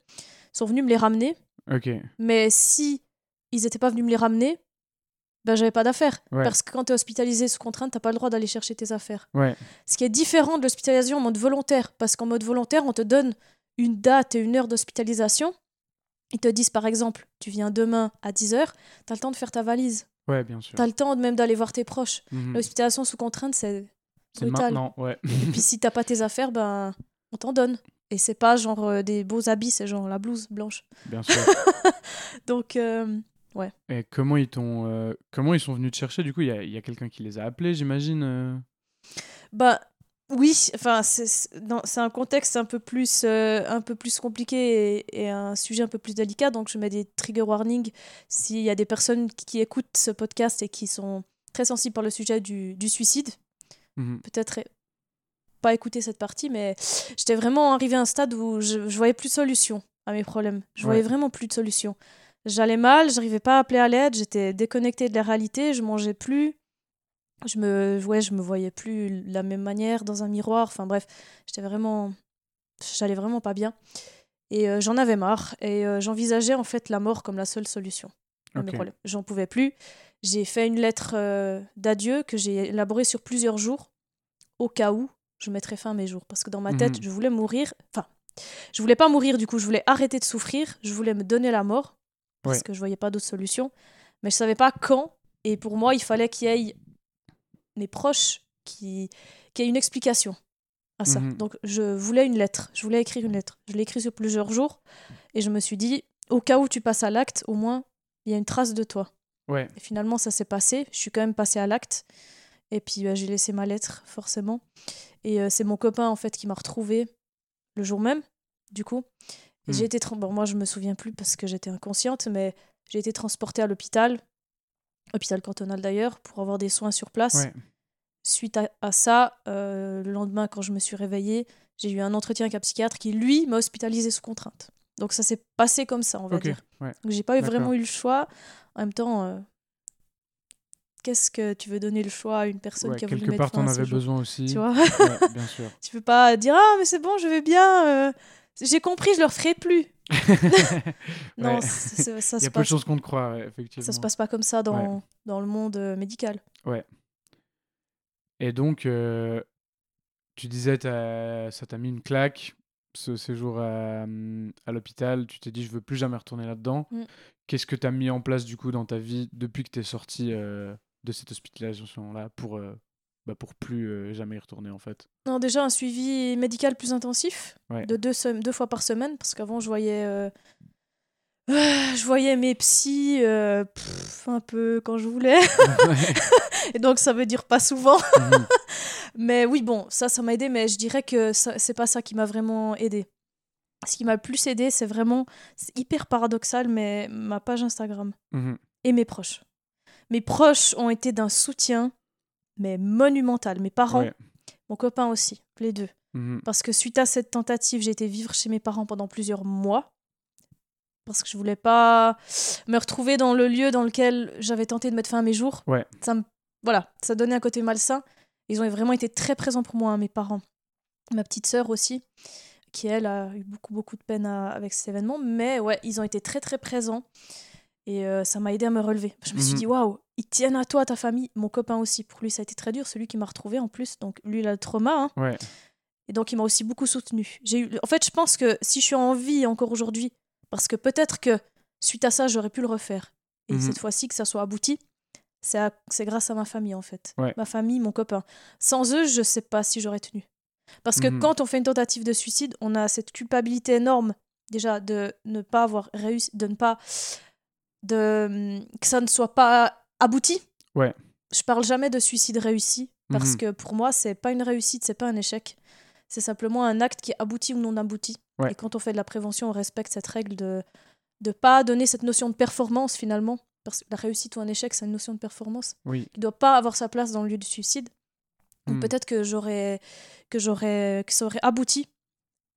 [SPEAKER 2] sont venus me les ramener.
[SPEAKER 1] Ok.
[SPEAKER 2] Mais si ils étaient pas venus me les ramener, ben j'avais pas d'affaires.
[SPEAKER 1] Ouais.
[SPEAKER 2] Parce que quand tu es hospitalisé sous contrainte, t'as pas le droit d'aller chercher tes affaires.
[SPEAKER 1] Ouais.
[SPEAKER 2] Ce qui est différent de l'hospitalisation en mode volontaire, parce qu'en mode volontaire, on te donne une date et une heure d'hospitalisation. Ils te disent par exemple, tu viens demain à 10h, tu as le temps de faire ta valise.
[SPEAKER 1] Ouais, bien sûr.
[SPEAKER 2] Tu as le temps même d'aller voir tes proches.
[SPEAKER 1] Mhm.
[SPEAKER 2] L'hospitalisation sous contrainte, C'est brutal.
[SPEAKER 1] maintenant, ouais.
[SPEAKER 2] Et puis si t'as pas tes affaires, ben on t'en donne. Et c'est pas genre euh, des beaux habits, c'est genre la blouse blanche.
[SPEAKER 1] bien sûr.
[SPEAKER 2] Donc euh,
[SPEAKER 1] Et comment ils t'ont, euh, comment ils sont venus te chercher Du coup, il y a, quelqu'un qui les a appelés, j'imagine.
[SPEAKER 2] Bah oui, enfin c'est un contexte un peu plus euh, un peu plus compliqué et, et un sujet un peu plus délicat, donc je mets des trigger warnings s'il y a des personnes qui, qui écoutent ce podcast et qui sont très sensibles par le sujet du, du suicide.
[SPEAKER 1] Mhm.
[SPEAKER 2] Peut-être pas écouter cette partie, mais j'étais vraiment arrivée à un stade où je, je voyais plus de solution à mes problèmes. Je voyais
[SPEAKER 1] Ouais.
[SPEAKER 2] vraiment plus de solution. J'allais mal, j'arrivais pas à appeler à l'aide, j'étais déconnectée de la réalité, je mangeais plus. Je me, ouais, je me voyais plus de la même manière dans un miroir. Enfin bref, j'étais vraiment, j'allais vraiment pas bien. Et euh, j'en avais marre. Et euh, j'envisageais en fait la mort comme la seule solution à mes
[SPEAKER 1] Ok.
[SPEAKER 2] problèmes. J'en pouvais plus. J'ai fait une lettre euh, d'adieu que j'ai élaborée sur plusieurs jours, au cas où je mettrais fin à mes jours. Parce que dans ma tête,
[SPEAKER 1] Mhm.
[SPEAKER 2] je voulais mourir. Enfin, Je voulais pas mourir, du coup, je voulais arrêter de souffrir, je voulais me donner la mort, parce
[SPEAKER 1] Ouais.
[SPEAKER 2] que je voyais pas d'autre solution. Mais je savais pas quand, et pour moi, il fallait qu'il y ait mes proches qui, qui aient une explication à ça.
[SPEAKER 1] Mhm.
[SPEAKER 2] Donc, je voulais une lettre, je voulais écrire une lettre. Je l'ai écrit sur plusieurs jours, et je me suis dit, au cas où tu passes à l'acte, au moins, il y a une trace de toi.
[SPEAKER 1] Ouais.
[SPEAKER 2] Et finalement, ça s'est passé. Je suis quand même passée à l'acte. Et puis, bah, j'ai laissé ma lettre, forcément. Et euh, c'est mon copain, en fait, qui m'a retrouvée le jour même, du coup. Et
[SPEAKER 1] Hmm.
[SPEAKER 2] j'ai été... Bon, moi, je me souviens plus parce que j'étais inconsciente, mais j'ai été transportée à l'hôpital, hôpital cantonal d'ailleurs, pour avoir des soins sur place.
[SPEAKER 1] Ouais.
[SPEAKER 2] Suite à, à ça, euh, le lendemain, quand je me suis réveillée, j'ai eu un entretien avec un psychiatre qui, lui, m'a hospitalisée sous contrainte. Donc, ça s'est passé comme ça, on va
[SPEAKER 1] Ok.
[SPEAKER 2] dire.
[SPEAKER 1] Ouais.
[SPEAKER 2] Donc j'ai pas eu vraiment eu le choix. En même temps, euh, qu'est-ce que tu veux donner le choix à une personne
[SPEAKER 1] Ouais,
[SPEAKER 2] qui a voulu
[SPEAKER 1] quelque part, t'en avais besoin aussi.
[SPEAKER 2] Tu vois?
[SPEAKER 1] Ouais, bien sûr.
[SPEAKER 2] Tu peux pas dire ah mais c'est bon, je vais bien. euh, J'ai compris, je le referai plus. Non,
[SPEAKER 1] Ouais.
[SPEAKER 2] ça
[SPEAKER 1] Il y a peu de choses qu'on te croit, ouais, effectivement.
[SPEAKER 2] Ça se passe pas comme ça dans, dans le monde euh, médical.
[SPEAKER 1] Et donc, euh, tu disais, ça t'a mis une claque, ce séjour à, à l'hôpital. Tu t'es dit, je veux plus jamais retourner là-dedans.
[SPEAKER 2] Mm.
[SPEAKER 1] Qu'est-ce que tu as mis en place, du coup, dans ta vie depuis que tu es sorti euh, de cette hospitalisation-là pour, euh, bah, pour plus euh, jamais y retourner, en fait?
[SPEAKER 2] Non, déjà un suivi médical plus intensif,
[SPEAKER 1] Ouais.
[SPEAKER 2] de deux, deux fois par semaine, parce qu'avant je voyais, euh, je voyais mes psys euh, pff, un peu quand je voulais, et donc ça veut dire pas souvent.
[SPEAKER 1] Mhm.
[SPEAKER 2] Mais oui, bon, ça, ça m'a aidé, mais je dirais que c'est pas ça qui m'a vraiment aidé. Ce qui m'a le plus aidé, c'est vraiment, c'est hyper paradoxal, mais ma page Instagram
[SPEAKER 1] Mhm.
[SPEAKER 2] et mes proches. Mes proches ont été d'un soutien, mais monumental. Mes parents,
[SPEAKER 1] Ouais.
[SPEAKER 2] mon copain aussi, les deux.
[SPEAKER 1] Mhm.
[SPEAKER 2] Parce que suite à cette tentative, j'ai été vivre chez mes parents pendant plusieurs mois. Parce que je voulais pas me retrouver dans le lieu dans lequel j'avais tenté de mettre fin à mes jours.
[SPEAKER 1] Ouais.
[SPEAKER 2] Ça me... Voilà, ça donnait un côté malsain. Ils ont vraiment été très présents pour moi, hein, mes parents. Ma petite sœur aussi, qui elle a eu beaucoup, beaucoup de peine à- avec cet événement. Mais ouais, ils ont été très, très présents. Et euh, ça m'a aidé à me relever. Je me suis
[SPEAKER 1] Mhm.
[SPEAKER 2] dit, waouh, ils tiennent à toi, ta famille. Mon copain aussi. Pour lui, ça a été très dur. Celui qui m'a retrouvé en plus. Donc lui, il a le trauma. hein.
[SPEAKER 1] Ouais.
[SPEAKER 2] Et donc, il m'a aussi beaucoup soutenu. J'ai eu... En fait, je pense que si je suis en vie encore aujourd'hui, parce que peut-être que suite à ça, j'aurais pu le refaire. Et
[SPEAKER 1] Mhm.
[SPEAKER 2] cette fois-ci, que ça soit abouti, c'est, à- c'est grâce à ma famille, en fait.
[SPEAKER 1] Ouais.
[SPEAKER 2] Ma famille, mon copain. Sans eux, je sais pas si j'aurais tenu. Parce que
[SPEAKER 1] Mhm.
[SPEAKER 2] quand on fait une tentative de suicide, on a cette culpabilité énorme, déjà, de ne pas avoir réussi, de ne pas. de que ça ne soit pas abouti.
[SPEAKER 1] Ouais.
[SPEAKER 2] Je parle jamais de suicide réussi, parce
[SPEAKER 1] Mhm.
[SPEAKER 2] que pour moi, c'est pas une réussite, c'est pas un échec. C'est simplement un acte qui aboutit ou non abouti.
[SPEAKER 1] Ouais.
[SPEAKER 2] Et quand on fait de la prévention, on respecte cette règle de ne pas donner cette notion de performance finalement. Parce que la réussite ou un échec, c'est une notion de performance
[SPEAKER 1] Oui.
[SPEAKER 2] qui ne doit pas avoir sa place dans le lieu du suicide.
[SPEAKER 1] Mhm.
[SPEAKER 2] peut-être que j'aurais que j'aurais que ça aurait abouti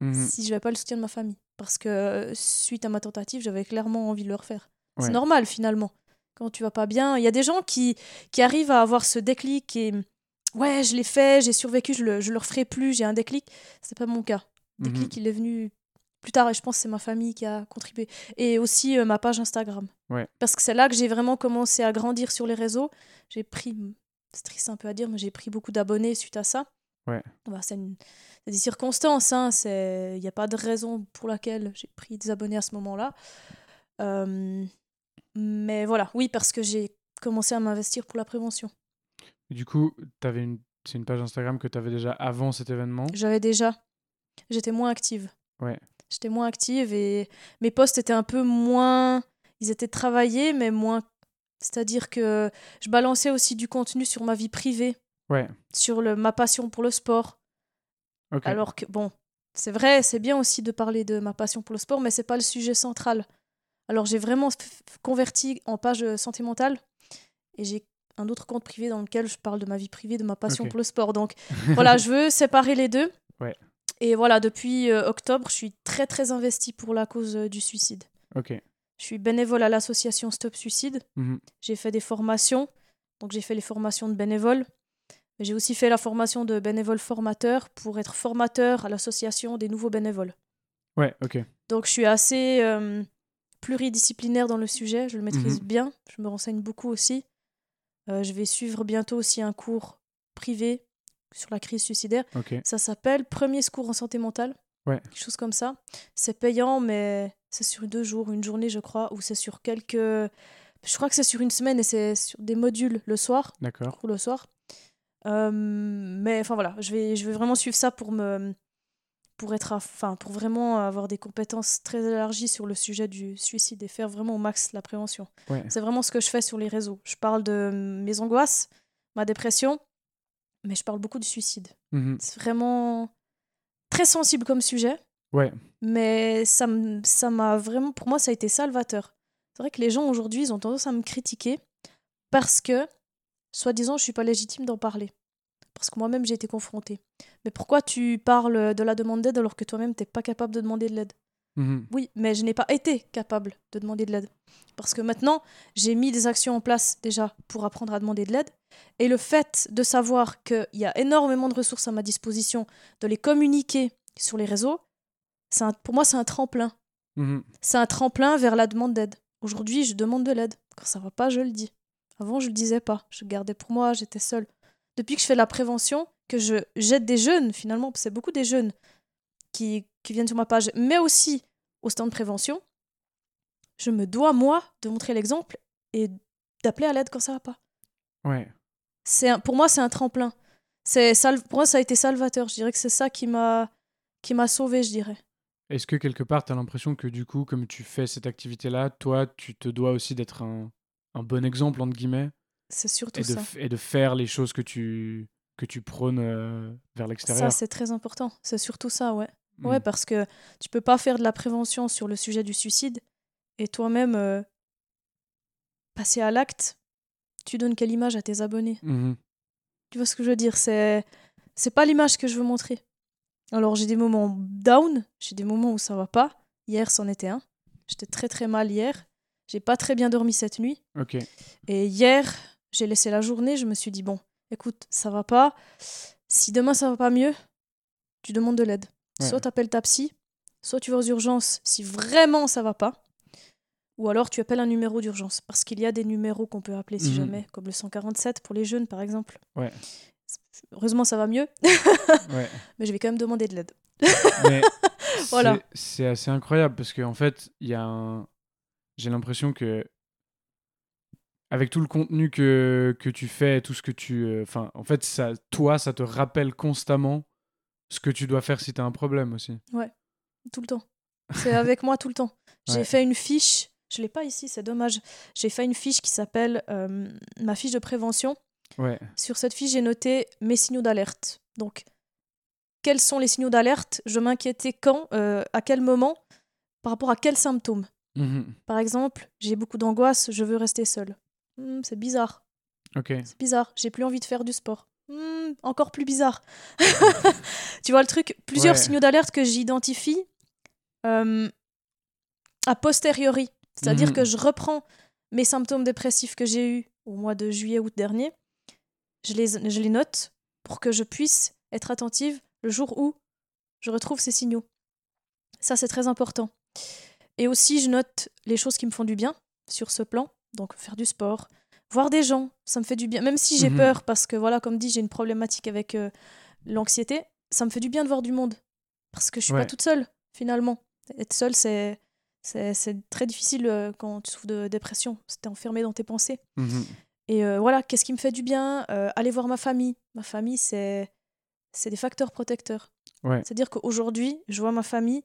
[SPEAKER 1] Mhm.
[SPEAKER 2] si je n'avais pas le soutien de ma famille. Parce que euh, suite à ma tentative, j'avais clairement envie de le refaire.
[SPEAKER 1] Ouais.
[SPEAKER 2] C'est normal finalement. Quand tu vas pas bien, il y a des gens qui, qui arrivent à avoir ce déclic et ouais, je l'ai fait, j'ai survécu, je le, je le referai plus, j'ai un déclic. C'est pas mon cas. Le
[SPEAKER 1] Mhm.
[SPEAKER 2] déclic, il est venu plus tard et je pense que c'est ma famille qui a contribué. Et aussi euh, ma page Instagram.
[SPEAKER 1] Ouais.
[SPEAKER 2] Parce que c'est là que j'ai vraiment commencé à grandir sur les réseaux. J'ai pris, c'est triste un peu à dire, mais j'ai pris beaucoup d'abonnés suite à ça.
[SPEAKER 1] Ouais.
[SPEAKER 2] Bah, c'est une- des circonstances, hein, c'est- il n'y a pas de raison pour laquelle j'ai pris des abonnés à ce moment-là. Euh, mais voilà, oui, parce que j'ai commencé à m'investir pour la prévention.
[SPEAKER 1] Du coup, t'avais une... c'est une page Instagram que tu avais déjà avant cet événement?
[SPEAKER 2] J'avais déjà, j'étais moins active.
[SPEAKER 1] Ouais.
[SPEAKER 2] J'étais moins active et mes posts étaient un peu moins, ils étaient travaillés, mais moins. C'est-à-dire que je balançais aussi du contenu sur ma vie privée,
[SPEAKER 1] Ouais.
[SPEAKER 2] sur le, ma passion pour le sport. Alors que, bon, c'est vrai, c'est bien aussi de parler de ma passion pour le sport, mais c'est pas le sujet central. Alors j'ai vraiment converti en page euh, santé mentale et j'ai un autre compte privé dans lequel je parle de ma vie privée, de ma passion pour le sport. Donc voilà, je veux séparer les deux.
[SPEAKER 1] Ouais.
[SPEAKER 2] Et voilà, depuis euh, octobre, je suis très très investie pour la cause euh, du suicide.
[SPEAKER 1] Ok.
[SPEAKER 2] Je suis bénévole à l'association Stop Suicide.
[SPEAKER 1] Mhm.
[SPEAKER 2] J'ai fait des formations. Donc j'ai fait les formations de bénévoles. J'ai aussi fait la formation de bénévole formateur pour être formateur à l'association des nouveaux bénévoles.
[SPEAKER 1] Ouais, ok.
[SPEAKER 2] Donc je suis assez euh, pluridisciplinaire dans le sujet, je le maîtrise
[SPEAKER 1] Mhm.
[SPEAKER 2] bien, je me renseigne beaucoup aussi. Euh, je vais suivre bientôt aussi un cours privé sur la crise suicidaire.
[SPEAKER 1] Ok.
[SPEAKER 2] Ça s'appelle Premier secours en santé mentale.
[SPEAKER 1] Ouais.
[SPEAKER 2] Quelque chose comme ça. C'est payant, mais c'est sur deux jours, une journée, je crois, ou c'est sur quelques. Je crois que c'est sur une semaine et c'est sur des modules le soir.
[SPEAKER 1] D'accord.
[SPEAKER 2] Ou le soir. Euh, mais enfin voilà, je vais, je vais vraiment suivre ça pour me. Pour, être, enfin, pour vraiment avoir des compétences très élargies sur le sujet du suicide et faire vraiment au max la prévention.
[SPEAKER 1] Ouais.
[SPEAKER 2] C'est vraiment ce que je fais sur les réseaux. Je parle de mes angoisses, ma dépression, mais je parle beaucoup du suicide.
[SPEAKER 1] Mhm.
[SPEAKER 2] C'est vraiment très sensible comme sujet,
[SPEAKER 1] Ouais.
[SPEAKER 2] mais ça m- ça m'a vraiment, pour moi, ça a été salvateur. C'est vrai que les gens aujourd'hui, ils ont tendance à me critiquer parce que, soi-disant, je suis pas légitime d'en parler. Parce que moi-même, j'ai été confrontée. Mais pourquoi tu parles de la demande d'aide alors que toi-même, t'es pas capable de demander de l'aide?
[SPEAKER 1] Mhm.
[SPEAKER 2] oui, mais je n'ai pas été capable de demander de l'aide. Parce que maintenant, j'ai mis des actions en place déjà pour apprendre à demander de l'aide. Et le fait de savoir qu'il y a énormément de ressources à ma disposition, de les communiquer sur les réseaux, c'est un- pour moi, c'est un tremplin.
[SPEAKER 1] Mhm.
[SPEAKER 2] C'est un tremplin vers la demande d'aide. Aujourd'hui, je demande de l'aide. Quand ça va pas, je le dis. Avant, je le disais pas. Je le gardais pour moi, j'étais seule. Depuis que je fais de la prévention, que je j'aide des jeunes, finalement, c'est beaucoup des jeunes qui, qui viennent sur ma page, mais aussi au stand de prévention, je me dois, moi, de montrer l'exemple et d'appeler à l'aide quand ça va pas.
[SPEAKER 1] Ouais.
[SPEAKER 2] C'est pour moi, c'est un tremplin. C'est pour moi, ça a été salvateur. Je dirais que c'est ça qui m'a qui m'a sauvé, je dirais.
[SPEAKER 1] Est-ce que quelque part, tu as l'impression que du coup, comme tu fais cette activité-là, toi, tu te dois aussi d'être un, un bon exemple, entre guillemets,
[SPEAKER 2] C'est surtout
[SPEAKER 1] et de,
[SPEAKER 2] ça.
[SPEAKER 1] et de faire les choses que tu, que tu prônes euh, vers
[SPEAKER 2] Ça,
[SPEAKER 1] l'extérieur?
[SPEAKER 2] c'est très important. C'est surtout ça, ouais.
[SPEAKER 1] Mm.
[SPEAKER 2] Ouais, parce que tu peux pas faire de la prévention sur le sujet du suicide et toi-même euh, passer à l'acte. Tu donnes quelle image à tes abonnés?
[SPEAKER 1] Mhm.
[SPEAKER 2] Tu vois ce que je veux dire? C'est c'est pas l'image que je veux montrer. Alors j'ai des moments down, j'ai des moments où ça va pas. Hier, c'en était un. J'étais très très mal hier. J'ai pas très bien dormi cette nuit.
[SPEAKER 1] Ok.
[SPEAKER 2] Et hier, j'ai laissé la journée. Je me suis dit bon, écoute, ça va pas. Si demain ça va pas mieux, tu demandes de l'aide.
[SPEAKER 1] Ouais.
[SPEAKER 2] Soit t'appelles ta psy, soit tu vas aux urgences si vraiment ça va pas. Ou alors tu appelles un numéro d'urgence. Parce qu'il y a des numéros qu'on peut appeler si
[SPEAKER 1] Mhm.
[SPEAKER 2] jamais, comme le 147 pour les jeunes par exemple.
[SPEAKER 1] Ouais.
[SPEAKER 2] Heureusement ça va mieux,
[SPEAKER 1] Ouais.
[SPEAKER 2] mais je vais quand même demander de l'aide. Voilà.
[SPEAKER 1] c'est- assez incroyable parce qu'en fait, il y a un. J'ai l'impression que. Avec tout le contenu que, que tu fais, tout ce que tu. euh, Enfin, en fait, ça, toi, ça te rappelle constamment ce que tu dois faire si tu as un problème aussi.
[SPEAKER 2] Tout le temps. C'est avec moi tout le temps. J'ai
[SPEAKER 1] Ouais.
[SPEAKER 2] fait une fiche, je l'ai pas ici, c'est dommage. J'ai fait une fiche qui s'appelle euh, ma fiche de prévention.
[SPEAKER 1] Ouais.
[SPEAKER 2] Sur cette fiche, j'ai noté mes signaux d'alerte. Donc, quels sont les signaux d'alerte? Je m'inquiétais quand, euh, à quel moment, par rapport à quels symptômes?
[SPEAKER 1] Mhm.
[SPEAKER 2] Par exemple, j'ai beaucoup d'angoisse, je veux rester seule. Hmm, c'est bizarre, c'est bizarre. J'ai plus envie de faire du sport. Encore plus bizarre. tu vois le truc Plusieurs
[SPEAKER 1] Ouais.
[SPEAKER 2] signaux d'alerte que j'identifie euh, a posteriori. C'est-à-dire
[SPEAKER 1] Mhm.
[SPEAKER 2] que je reprends mes symptômes dépressifs que j'ai eus au mois de juillet-août dernier. Je les, je les note pour que je puisse être attentive le jour où je retrouve ces signaux. Ça, c'est très important. Et aussi, je note les choses qui me font du bien sur ce plan. Donc, faire du sport, voir des gens, ça me fait du bien. Même si j'ai
[SPEAKER 1] Mhm.
[SPEAKER 2] peur, parce que, voilà, comme dit, j'ai une problématique avec euh, l'anxiété, ça me fait du bien de voir du monde. Parce que je suis
[SPEAKER 1] Ouais.
[SPEAKER 2] pas toute seule, finalement. Être seule, c'est, c'est, c'est très difficile euh, quand tu souffres de dépression. C'était enfermé dans tes pensées.
[SPEAKER 1] Mhm.
[SPEAKER 2] Et euh, voilà, qu'est-ce qui me fait du bien Aller voir ma famille. Ma famille, c'est, c'est des facteurs protecteurs.
[SPEAKER 1] Ouais.
[SPEAKER 2] C'est-à-dire qu'aujourd'hui, je vois ma famille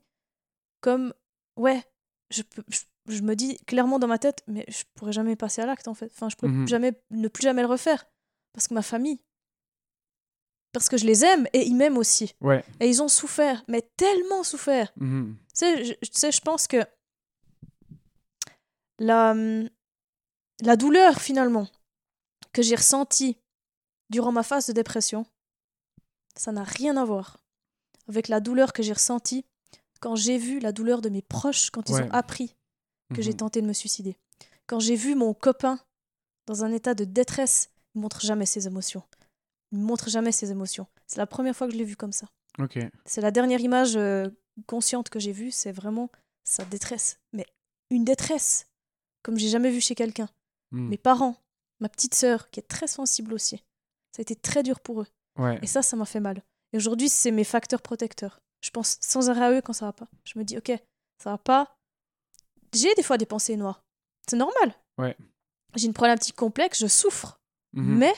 [SPEAKER 2] comme, ouais, je, peux, je, je me dis clairement dans ma tête, mais je pourrais jamais passer à l'acte en fait. Enfin, je pourrais
[SPEAKER 1] Mhm.
[SPEAKER 2] jamais, ne plus jamais le refaire. Parce que ma famille, parce que je les aime et ils m'aiment aussi.
[SPEAKER 1] Ouais.
[SPEAKER 2] Et ils ont souffert, mais tellement souffert.
[SPEAKER 1] Mhm.
[SPEAKER 2] Tu sais, je, tu sais, je pense que la, hum, la douleur, finalement, que j'ai ressentie durant ma phase de dépression, ça n'a rien à voir avec la douleur que j'ai ressentie quand j'ai vu la douleur de mes proches quand ils
[SPEAKER 1] Ouais.
[SPEAKER 2] ont appris que j'ai
[SPEAKER 1] Mhm.
[SPEAKER 2] tenté de me suicider. Quand j'ai vu mon copain dans un état de détresse, il montre jamais ses émotions. Il montre jamais ses émotions. C'est la première fois que je l'ai vu comme ça. C'est la dernière image euh, consciente que j'ai vue, c'est vraiment sa détresse. Mais une détresse, comme j'ai jamais vu chez quelqu'un.
[SPEAKER 1] Mhm.
[SPEAKER 2] Mes parents, ma petite sœur, qui est très sensible aussi. Ça a été très dur pour eux.
[SPEAKER 1] Ouais.
[SPEAKER 2] Et ça, ça m'a fait mal. Et aujourd'hui, c'est mes facteurs protecteurs. Je pense sans arrêt à eux quand ça va pas. Je me dis, ok, ça va pas. J'ai des fois des pensées noires. C'est normal.
[SPEAKER 1] Ouais.
[SPEAKER 2] J'ai une problématique complexe, je souffre.
[SPEAKER 1] Mhm.
[SPEAKER 2] Mais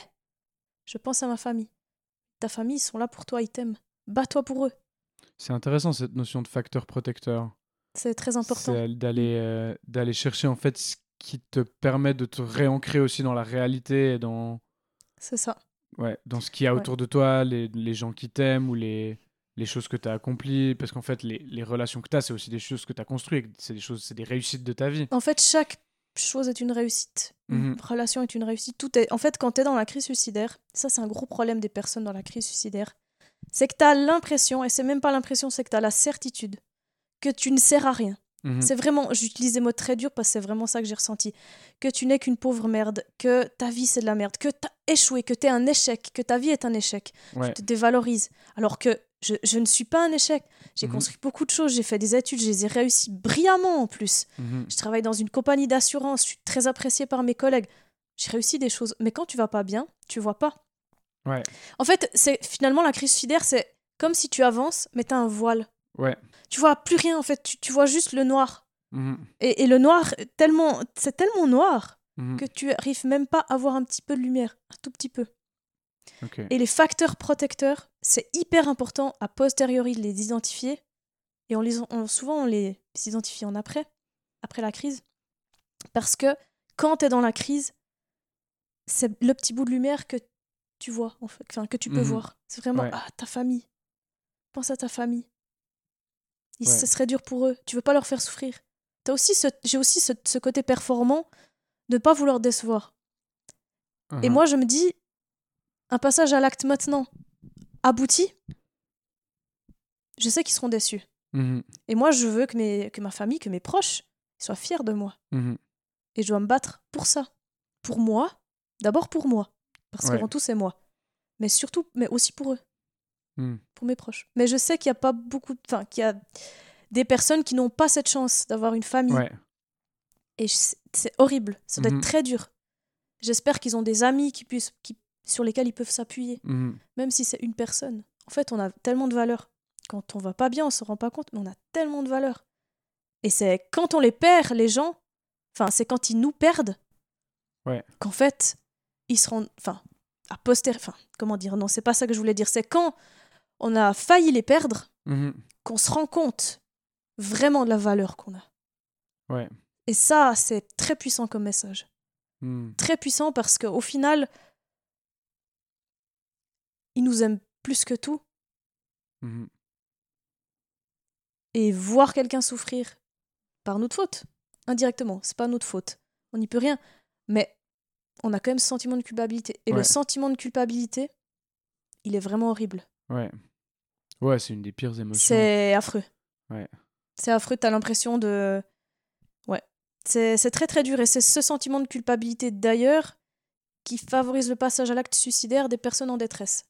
[SPEAKER 2] je pense à ma famille. Ta famille, ils sont là pour toi, ils t'aiment. Bats-toi pour eux.
[SPEAKER 1] C'est intéressant cette notion de facteur protecteur.
[SPEAKER 2] C'est très important.
[SPEAKER 1] C'est d'aller euh, d'aller chercher en fait ce qui te permet de te réancrer aussi dans la réalité et dans
[SPEAKER 2] C'est ça.
[SPEAKER 1] ouais, dans ce qu'il y a
[SPEAKER 2] Ouais.
[SPEAKER 1] autour de toi, les, les gens qui t'aiment ou les, les choses que tu as accomplies parce qu'en fait les, les relations que tu as c'est aussi des choses que tu as construites, c'est des choses c'est des réussites de ta vie.
[SPEAKER 2] En fait, chaque chose est une réussite. Une
[SPEAKER 1] Mhm.
[SPEAKER 2] relation est une réussite. Tout est... En fait, quand tu es dans la crise suicidaire, ça, c'est un gros problème des personnes dans la crise suicidaire. C'est que tu as l'impression, et c'est même pas l'impression, c'est que tu as la certitude que tu ne sers à rien.
[SPEAKER 1] Mhm.
[SPEAKER 2] C'est vraiment, j'utilise des mots très durs parce que c'est vraiment ça que j'ai ressenti. Que tu n'es qu'une pauvre merde, que ta vie c'est de la merde, que tu as échoué, que tu es un échec, que ta vie est un échec.
[SPEAKER 1] Ouais.
[SPEAKER 2] Tu te dévalorises. Alors que je, je ne suis pas un échec. J'ai
[SPEAKER 1] Mhm.
[SPEAKER 2] construit beaucoup de choses, j'ai fait des études, je les ai réussies brillamment en plus.
[SPEAKER 1] Mhm.
[SPEAKER 2] Je travaille dans une compagnie d'assurance, je suis très appréciée par mes collègues. J'ai réussi des choses. Mais quand tu vas pas bien, tu vois pas.
[SPEAKER 1] Ouais.
[SPEAKER 2] En fait, c'est finalement la crise suicidaire, c'est comme si tu avances, mais tu as un voile.
[SPEAKER 1] Ouais.
[SPEAKER 2] Tu vois plus rien en fait, tu, tu vois juste le noir.
[SPEAKER 1] Mhm.
[SPEAKER 2] Et, et le noir, tellement, c'est tellement noir que tu arrives même pas à voir un petit peu de lumière, un tout petit peu.
[SPEAKER 1] Ok.
[SPEAKER 2] Et les facteurs protecteurs, c'est hyper important à posteriori de les identifier. Et on les, on- souvent, on les identifie en après, après la crise. Parce que quand tu es dans la crise, c'est le petit bout de lumière que tu vois, en fait, enfin, que tu peux
[SPEAKER 1] Mhm.
[SPEAKER 2] voir. C'est vraiment,
[SPEAKER 1] Ouais.
[SPEAKER 2] ah, ta famille. Pense à ta famille. Il-
[SPEAKER 1] Ouais.
[SPEAKER 2] Ce serait dur pour eux. Tu veux pas leur faire souffrir. T'as aussi ce- J'ai aussi ce, ce côté performant de ne pas vouloir décevoir. Et
[SPEAKER 1] Mhm.
[SPEAKER 2] moi, je me dis, un passage à l'acte maintenant abouti, je sais qu'ils seront déçus.
[SPEAKER 1] Mhm.
[SPEAKER 2] Et moi, je veux que, mes, que ma famille, que mes proches soient fiers de moi.
[SPEAKER 1] Mhm.
[SPEAKER 2] Et je dois me battre pour ça. Pour moi, d'abord pour moi. Parce
[SPEAKER 1] Ouais.
[SPEAKER 2] qu'avant tout, c'est moi. Mais surtout, mais aussi pour eux,
[SPEAKER 1] Mhm.
[SPEAKER 2] pour mes proches. Mais je sais qu'il n'y a pas beaucoup. Enfin, qu'il y a des personnes qui n'ont pas cette chance d'avoir une famille.
[SPEAKER 1] Ouais.
[SPEAKER 2] Et c'est horrible. Ça doit être très dur. J'espère qu'ils ont des amis qui puissent, qui, sur lesquels ils peuvent s'appuyer.
[SPEAKER 1] Mhm.
[SPEAKER 2] même si c'est une personne. En fait, on a tellement de valeur. Quand on va pas bien, on se rend pas compte, mais on a tellement de valeur. Et c'est quand on les perd, les gens, enfin, c'est quand ils nous perdent,
[SPEAKER 1] Ouais.
[SPEAKER 2] qu'en fait, ils se rendent, enfin, à poster, enfin, comment dire, non, c'est pas ça que je voulais dire, c'est quand on a failli les perdre,
[SPEAKER 1] Mhm.
[SPEAKER 2] qu'on se rend compte vraiment de la valeur qu'on a.
[SPEAKER 1] Ouais.
[SPEAKER 2] Et ça, c'est très puissant comme message.
[SPEAKER 1] Mhm.
[SPEAKER 2] Très puissant parce qu'au final, ils nous aiment plus que tout.
[SPEAKER 1] Mhm.
[SPEAKER 2] et voir quelqu'un souffrir par notre faute, indirectement, c'est pas notre faute, on n'y peut rien, mais on a quand même ce sentiment de culpabilité. Et
[SPEAKER 1] Ouais.
[SPEAKER 2] le sentiment de culpabilité, il est vraiment horrible.
[SPEAKER 1] Ouais. Ouais, c'est une des pires émotions.
[SPEAKER 2] C'est affreux.
[SPEAKER 1] Ouais.
[SPEAKER 2] C'est affreux, t'as l'impression de... Ouais. C'est très très dur et c'est ce sentiment de culpabilité d'ailleurs qui favorise le passage à l'acte suicidaire des personnes en détresse.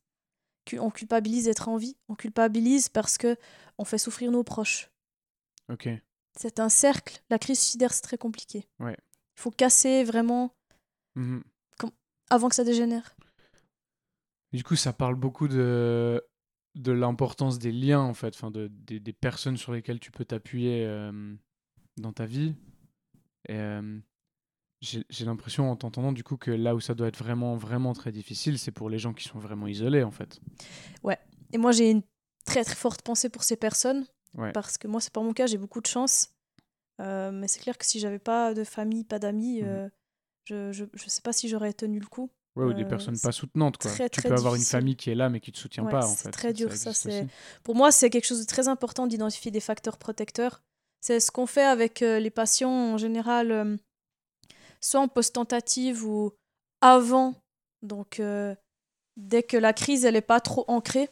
[SPEAKER 2] On culpabilise d'être en vie, on culpabilise parce que on fait souffrir nos proches.
[SPEAKER 1] Ok.
[SPEAKER 2] C'est un cercle. La crise suicidaire, c'est très compliqué.
[SPEAKER 1] Ouais.
[SPEAKER 2] Il faut casser vraiment
[SPEAKER 1] Mhm.
[SPEAKER 2] avant que ça dégénère.
[SPEAKER 1] Du coup, ça parle beaucoup de, de l'importance des liens, en fait, enfin, de, des, des personnes sur lesquelles tu peux t'appuyer euh, dans ta vie. Et euh, j'ai l'impression, en t'entendant, du coup, que là où ça doit être vraiment, vraiment très difficile, c'est pour les gens qui sont vraiment isolés, en fait.
[SPEAKER 2] Et moi, j'ai une très très forte pensée pour ces personnes.
[SPEAKER 1] Ouais.
[SPEAKER 2] Parce que moi, c'est pas mon cas, j'ai beaucoup de chance. Euh, mais c'est clair que si j'avais pas de famille, pas d'amis,
[SPEAKER 1] Mhm.
[SPEAKER 2] euh, je, je, je sais pas si j'aurais tenu le coup.
[SPEAKER 1] Ouais, ou des
[SPEAKER 2] Euh,
[SPEAKER 1] personnes
[SPEAKER 2] c'est
[SPEAKER 1] pas soutenantes, quoi.
[SPEAKER 2] très,
[SPEAKER 1] tu
[SPEAKER 2] très
[SPEAKER 1] peux avoir une famille qui est là, mais qui te soutient
[SPEAKER 2] Ouais,
[SPEAKER 1] pas, en
[SPEAKER 2] c'est
[SPEAKER 1] fait.
[SPEAKER 2] très dur, ça, c'est-. Pour moi, c'est quelque chose de très important d'identifier des facteurs protecteurs. C'est ce qu'on fait avec les patients en général, soit en post-tentative ou avant. Donc, euh, dès que la crise, elle n'est pas trop ancrée.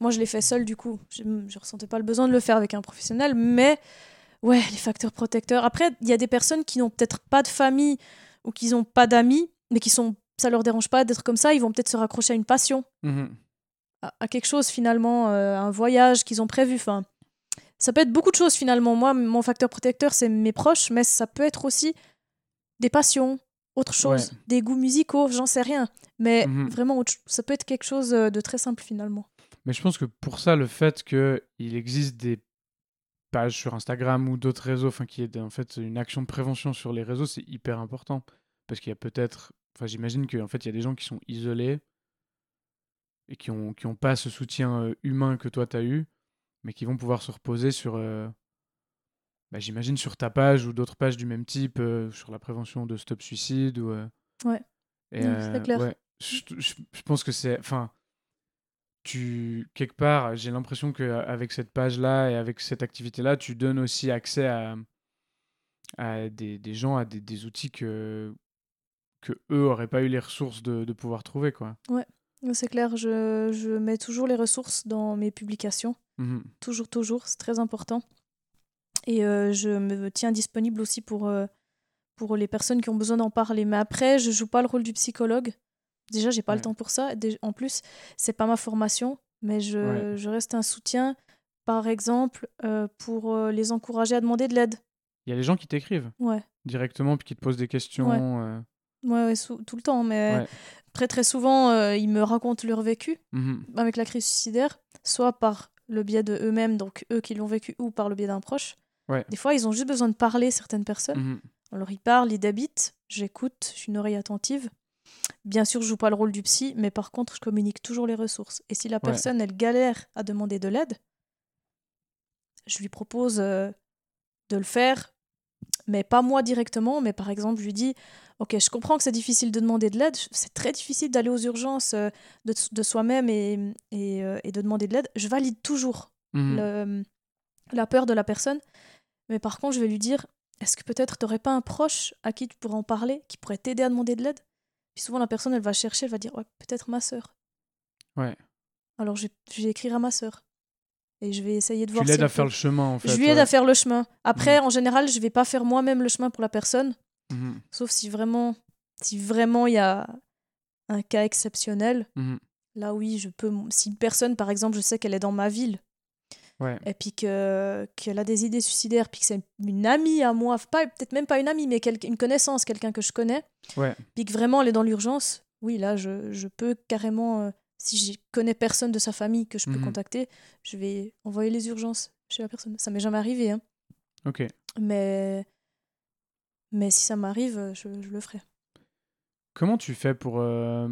[SPEAKER 2] Moi, je l'ai fait seule, du coup. Je ne ressentais pas le besoin de le faire avec un professionnel. Mais, ouais, les facteurs protecteurs. Après, il y a des personnes qui n'ont peut-être pas de famille ou qui n'ont pas d'amis, mais qui sont. Ça leur dérange pas d'être comme ça. Ils vont peut-être se raccrocher à une passion
[SPEAKER 1] Mhm.
[SPEAKER 2] à, à quelque chose finalement, euh, un voyage qu'ils ont prévu. Enfin, ça peut être beaucoup de choses finalement. Moi, mon facteur protecteur, c'est mes proches, mais ça peut être aussi des passions, autre chose,
[SPEAKER 1] Ouais.
[SPEAKER 2] des goûts musicaux, j'en sais rien. Mais
[SPEAKER 1] Mhm.
[SPEAKER 2] vraiment, ça peut être quelque chose euh, de très simple finalement.
[SPEAKER 1] Mais je pense que pour ça, le fait qu'il existe des pages sur Instagram ou d'autres réseaux, enfin qu'il y ait en fait une action de prévention sur les réseaux, c'est hyper important. Parce qu'il y a peut-être, enfin j'imagine qu'en fait il y a des gens qui sont isolés et qui ont, qui ont pas ce soutien euh, humain que toi tu as eu, mais qui vont pouvoir se reposer sur, euh, bah, j'imagine sur ta page ou d'autres pages du même type, euh, sur la prévention de stop suicide ou.
[SPEAKER 2] Ouais.
[SPEAKER 1] Et,
[SPEAKER 2] Non, c'est clair.
[SPEAKER 1] ouais, je, je- je pense que c'est, enfin, tu quelque part, j'ai l'impression que avec cette page-là et avec cette activité-là, tu donnes aussi accès à, à des, des gens à des, des outils que que eux auraient pas eu les ressources de, de pouvoir trouver quoi.
[SPEAKER 2] Non, C'est clair, je, je mets toujours les ressources dans mes publications.
[SPEAKER 1] Mhm.
[SPEAKER 2] Toujours, toujours, c'est très important. Et euh, je me tiens disponible aussi pour, euh, pour les personnes qui ont besoin d'en parler. Mais après, je joue pas le rôle du psychologue. Déjà, j'ai pas
[SPEAKER 1] Ouais.
[SPEAKER 2] le temps pour ça. En plus, c'est pas ma formation, mais je,
[SPEAKER 1] Ouais.
[SPEAKER 2] je reste un soutien, par exemple, euh, pour les encourager à demander de l'aide.
[SPEAKER 1] Il y a des gens qui t'écrivent
[SPEAKER 2] Ouais.
[SPEAKER 1] directement puis qui te posent des questions.
[SPEAKER 2] Ouais, tout le temps, mais
[SPEAKER 1] Ouais.
[SPEAKER 2] très très souvent, euh, ils me racontent leur vécu
[SPEAKER 1] mhm.
[SPEAKER 2] avec la crise suicidaire, soit par le biais de eux-mêmes, donc eux qui l'ont vécu, ou par le biais d'un proche.
[SPEAKER 1] Ouais.
[SPEAKER 2] Des fois, ils ont juste besoin de parler, certaines personnes.
[SPEAKER 1] Mhm.
[SPEAKER 2] Alors, ils parlent, ils débitent, j'écoute, je suis une oreille attentive. Bien sûr, je joue pas le rôle du psy, mais par contre, je communique toujours les ressources. Et si la personne, elle galère à demander de l'aide, je lui propose euh, de le faire, mais pas moi directement, mais par exemple, je lui dis, ok, je comprends que c'est difficile de demander de l'aide, c'est très difficile d'aller aux urgences euh, de, de soi-même et, et, euh, et de demander de l'aide. Je valide toujours
[SPEAKER 1] Mhm.
[SPEAKER 2] le- la peur de la personne. Mais par contre, je vais lui dire est-ce que peut-être tu n'aurais pas un proche à qui tu pourrais en parler, qui pourrait t'aider à demander de l'aide? Puis souvent, la personne, elle va chercher, elle va dire ouais, peut-être ma sœur.
[SPEAKER 1] Ouais.
[SPEAKER 2] Alors, je, vais écrire à ma sœur. Et je vais essayer de
[SPEAKER 1] Tu
[SPEAKER 2] voir si
[SPEAKER 1] l'aides à faire
[SPEAKER 2] peut-
[SPEAKER 1] le chemin en fait.
[SPEAKER 2] Je lui aide à faire le chemin. Après, en général, je vais pas faire moi-même le chemin pour la personne,
[SPEAKER 1] Mhm.
[SPEAKER 2] sauf si vraiment si vraiment il y a un cas exceptionnel.
[SPEAKER 1] Mhm.
[SPEAKER 2] Là, oui, je peux. Si une personne, par exemple, je sais qu'elle est dans ma ville,
[SPEAKER 1] Ouais.
[SPEAKER 2] et puis que qu'elle a des idées suicidaires, puis que c'est une amie à moi, pas peut-être même pas une amie, mais une connaissance, quelqu'un que je connais,
[SPEAKER 1] Ouais.
[SPEAKER 2] puis que vraiment elle est dans l'urgence, oui, là, je, je peux carrément, euh, si je connais personne de sa famille que je peux
[SPEAKER 1] Mhm.
[SPEAKER 2] contacter, je vais envoyer les urgences chez la personne. Ça m'est jamais arrivé, hein,
[SPEAKER 1] Ok.
[SPEAKER 2] mais mais si ça m'arrive, je, je le ferai.
[SPEAKER 1] Comment tu fais pour euh,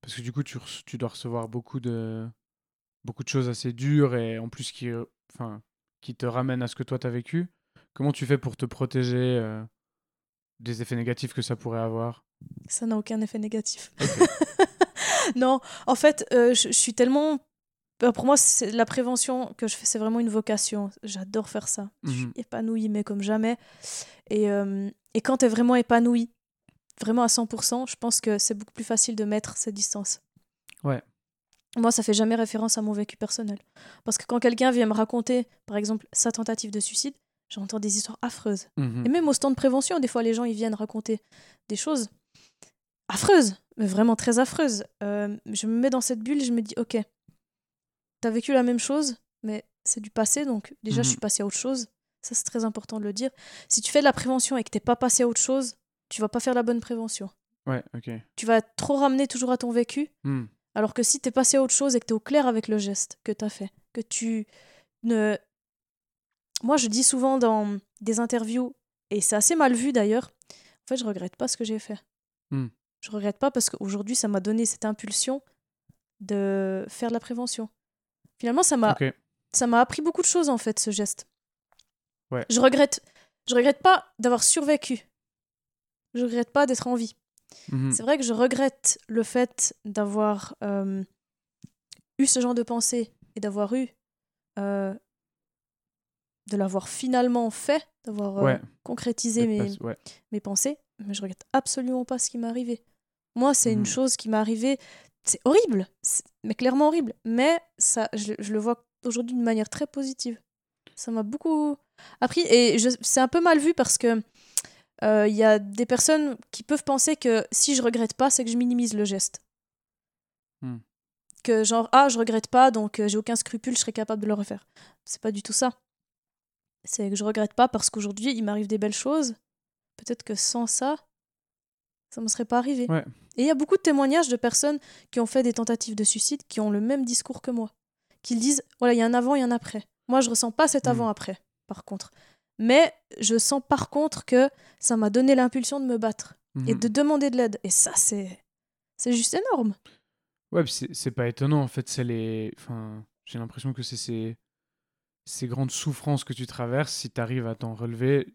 [SPEAKER 1] parce que du coup tu, tu dois recevoir beaucoup de beaucoup de choses assez dures et en plus qui euh, enfin qui te ramènent à ce que toi t'as vécu. Comment tu fais pour te protéger euh, des effets négatifs que ça pourrait avoir?
[SPEAKER 2] Ça n'a aucun effet négatif. non, en fait, euh, je, je suis tellement. euh, Pour moi, c'est la prévention que je fais, c'est vraiment une vocation. J'adore faire ça. Je suis
[SPEAKER 1] Mhm.
[SPEAKER 2] épanouie, mais comme jamais. Et, euh, et quand tu es vraiment épanouie, vraiment à 100%, je pense que c'est beaucoup plus facile de mettre cette distance.
[SPEAKER 1] Ouais.
[SPEAKER 2] Moi, ça fait jamais référence à mon vécu personnel. Parce que quand quelqu'un vient me raconter, par exemple, sa tentative de suicide, j'entends des histoires affreuses.
[SPEAKER 1] Mhm.
[SPEAKER 2] Et même au stand de prévention, des fois, les gens ils viennent raconter des choses affreuses, mais vraiment très affreuses. Euh, je me mets dans cette bulle, je me dis, ok, t'as vécu la même chose, mais c'est du passé, donc déjà, je
[SPEAKER 1] Mhm.
[SPEAKER 2] suis passée à autre chose. Ça, c'est très important de le dire. Si tu fais de la prévention et que t'es pas passé à autre chose, tu vas pas faire la bonne prévention.
[SPEAKER 1] Ouais, ok.
[SPEAKER 2] Tu vas être trop ramener toujours à ton vécu,
[SPEAKER 1] Hmm.
[SPEAKER 2] Alors que si t'es passé à autre chose et que t'es au clair avec le geste que t'as fait, que tu ne... Moi, je dis souvent dans des interviews, et c'est assez mal vu d'ailleurs, en fait, je regrette pas ce que j'ai fait.
[SPEAKER 1] Hmm.
[SPEAKER 2] Je regrette pas parce qu'aujourd'hui, ça m'a donné cette impulsion de faire de la prévention. Finalement, ça m'a
[SPEAKER 1] Ok.
[SPEAKER 2] ça m'a appris beaucoup de choses en fait, ce geste.
[SPEAKER 1] Ouais.
[SPEAKER 2] Je regrette, je regrette pas d'avoir survécu. Je regrette pas d'être en vie.
[SPEAKER 1] Mhm.
[SPEAKER 2] C'est vrai que je regrette le fait d'avoir euh, eu ce genre de pensée et d'avoir eu. euh, de l'avoir finalement fait, d'avoir euh, concrétisé mes,
[SPEAKER 1] pas- ouais.
[SPEAKER 2] mes pensées, mais je regrette absolument pas ce qui m'est arrivé. Moi, c'est
[SPEAKER 1] Mhm.
[SPEAKER 2] une chose qui m'est arrivée, c'est horrible, mais clairement horrible, mais ça, je, je le vois aujourd'hui d'une manière très positive. Ça m'a beaucoup appris, et c'est un peu mal vu parce que euh, il y a des personnes qui peuvent penser que si je regrette pas, c'est que je minimise le geste.
[SPEAKER 1] Hmm.
[SPEAKER 2] Que genre, ah, je regrette pas, donc euh, j'ai aucun scrupule, je serais capable de le refaire. C'est pas du tout ça. C'est que je regrette pas parce qu'aujourd'hui, il m'arrive des belles choses. Peut-être que sans ça, ça me serait pas arrivé.
[SPEAKER 1] Ouais.
[SPEAKER 2] Et il y a beaucoup de témoignages de personnes qui ont fait des tentatives de suicide qui ont le même discours que moi. Qu'ils disent, voilà, il y a un avant et un après. Moi, je ressens pas cet
[SPEAKER 1] Mhm.
[SPEAKER 2] avant-après, par contre. Mais je sens par contre que ça m'a donné l'impulsion de me battre et
[SPEAKER 1] Mhm.
[SPEAKER 2] de demander de l'aide. Et ça, c'est c'est juste énorme.
[SPEAKER 1] Ouais, c'est pas étonnant en fait. C'est les. Enfin, j'ai l'impression que c'est ces... ces grandes souffrances que tu traverses. Si tu arrives à t'en relever,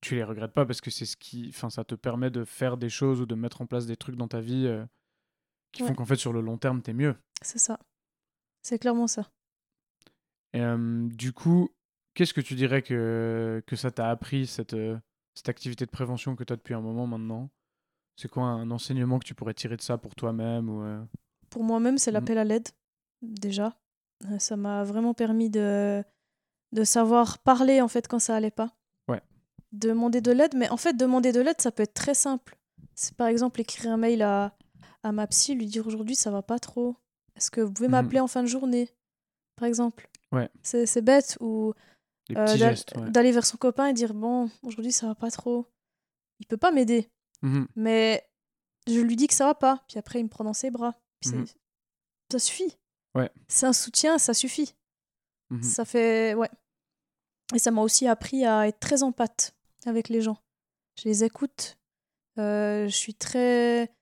[SPEAKER 1] tu les regrettes pas parce que c'est ce qui. Enfin, ça te permet de faire des choses ou de mettre en place des trucs dans ta vie euh, qui font qu'en fait sur le long terme t'es mieux.
[SPEAKER 2] C'est ça. C'est clairement ça.
[SPEAKER 1] Et, euh, du coup, qu'est-ce que tu dirais que, que ça t'a appris, cette, euh, cette activité de prévention que tu as depuis un moment maintenant? C'est quoi un enseignement que tu pourrais tirer de ça pour toi-même ou, euh,
[SPEAKER 2] Pour moi-même, c'est
[SPEAKER 1] Mhm.
[SPEAKER 2] l'appel à l'aide, déjà. Euh, Ça m'a vraiment permis de, de savoir parler, en fait, quand ça allait pas.
[SPEAKER 1] Ouais.
[SPEAKER 2] Demander de l'aide, mais en fait, demander de l'aide, ça peut être très simple. C'est par exemple écrire un mail à, à ma psy, lui dire aujourd'hui, ça va pas trop. Est-ce que vous pouvez
[SPEAKER 1] Mhm.
[SPEAKER 2] m'appeler en fin de journée, par exemple
[SPEAKER 1] Ouais.
[SPEAKER 2] C'est bête. Ou euh,
[SPEAKER 1] petits
[SPEAKER 2] d'a-
[SPEAKER 1] gestes ouais.
[SPEAKER 2] d'aller vers son copain et dire, bon, aujourd'hui, ça va pas trop. Il peut pas m'aider.
[SPEAKER 1] Mhm.
[SPEAKER 2] Mais je lui dis que ça va pas. Puis après, il me prend dans ses bras. Puis
[SPEAKER 1] Mhm.
[SPEAKER 2] Ça suffit.
[SPEAKER 1] Ouais.
[SPEAKER 2] C'est un soutien, ça suffit.
[SPEAKER 1] Mhm.
[SPEAKER 2] Ça fait. Ouais. Et ça m'a aussi appris à être très en pâte avec les gens. Je les écoute. Euh, je suis très.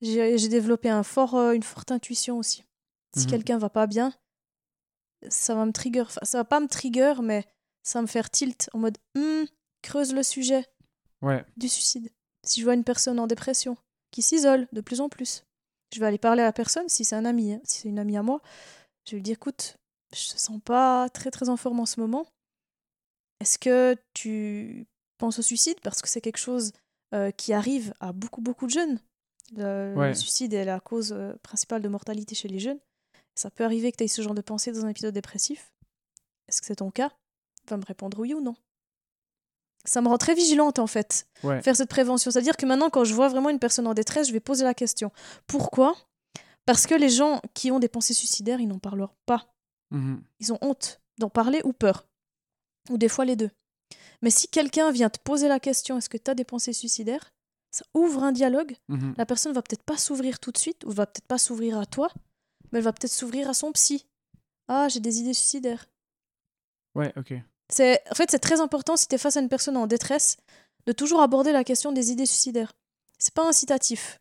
[SPEAKER 2] J'ai développé un fort, euh, une forte intuition aussi. Si quelqu'un va pas bien, ça va me trigger. Enfin, ça va pas me trigger, mais ça va me faire tilt en mode Hmm, creuse le sujet
[SPEAKER 1] Ouais.
[SPEAKER 2] du suicide. Si je vois une personne en dépression qui s'isole de plus en plus, je vais aller parler à la personne, si c'est un ami, hein, si c'est une amie à moi, je vais lui dire écoute, je te sens pas très très en forme en ce moment. Est-ce que tu penses au suicide? Parce que c'est quelque chose euh, qui arrive à beaucoup beaucoup de jeunes. Le,
[SPEAKER 1] Ouais.
[SPEAKER 2] le suicide est la cause euh, principale de mortalité chez les jeunes. Ça peut arriver que tu aies ce genre de pensée dans un épisode dépressif. Est-ce que c'est ton cas? Va me répondre oui ou non. Ça me rend très vigilante en fait
[SPEAKER 1] Ouais.
[SPEAKER 2] faire cette prévention. C'est-à-dire que maintenant, quand je vois vraiment une personne en détresse, je vais poser la question. Pourquoi? Parce que les gens qui ont des pensées suicidaires, ils n'en parleront pas.
[SPEAKER 1] Mhm.
[SPEAKER 2] Ils ont honte d'en parler ou peur. Ou des fois les deux. Mais si quelqu'un vient te poser la question, est-ce que tu as des pensées suicidaires? Ça ouvre un dialogue.
[SPEAKER 1] Mhm.
[SPEAKER 2] La personne va peut-être pas s'ouvrir tout de suite, ou va peut-être pas s'ouvrir à toi, mais elle va peut-être s'ouvrir à son psy. Ah, j'ai des idées suicidaires.
[SPEAKER 1] Ouais, ok.
[SPEAKER 2] C'est, en fait, c'est très important si tu es face à une personne en détresse de toujours aborder la question des idées suicidaires. C'est pas incitatif.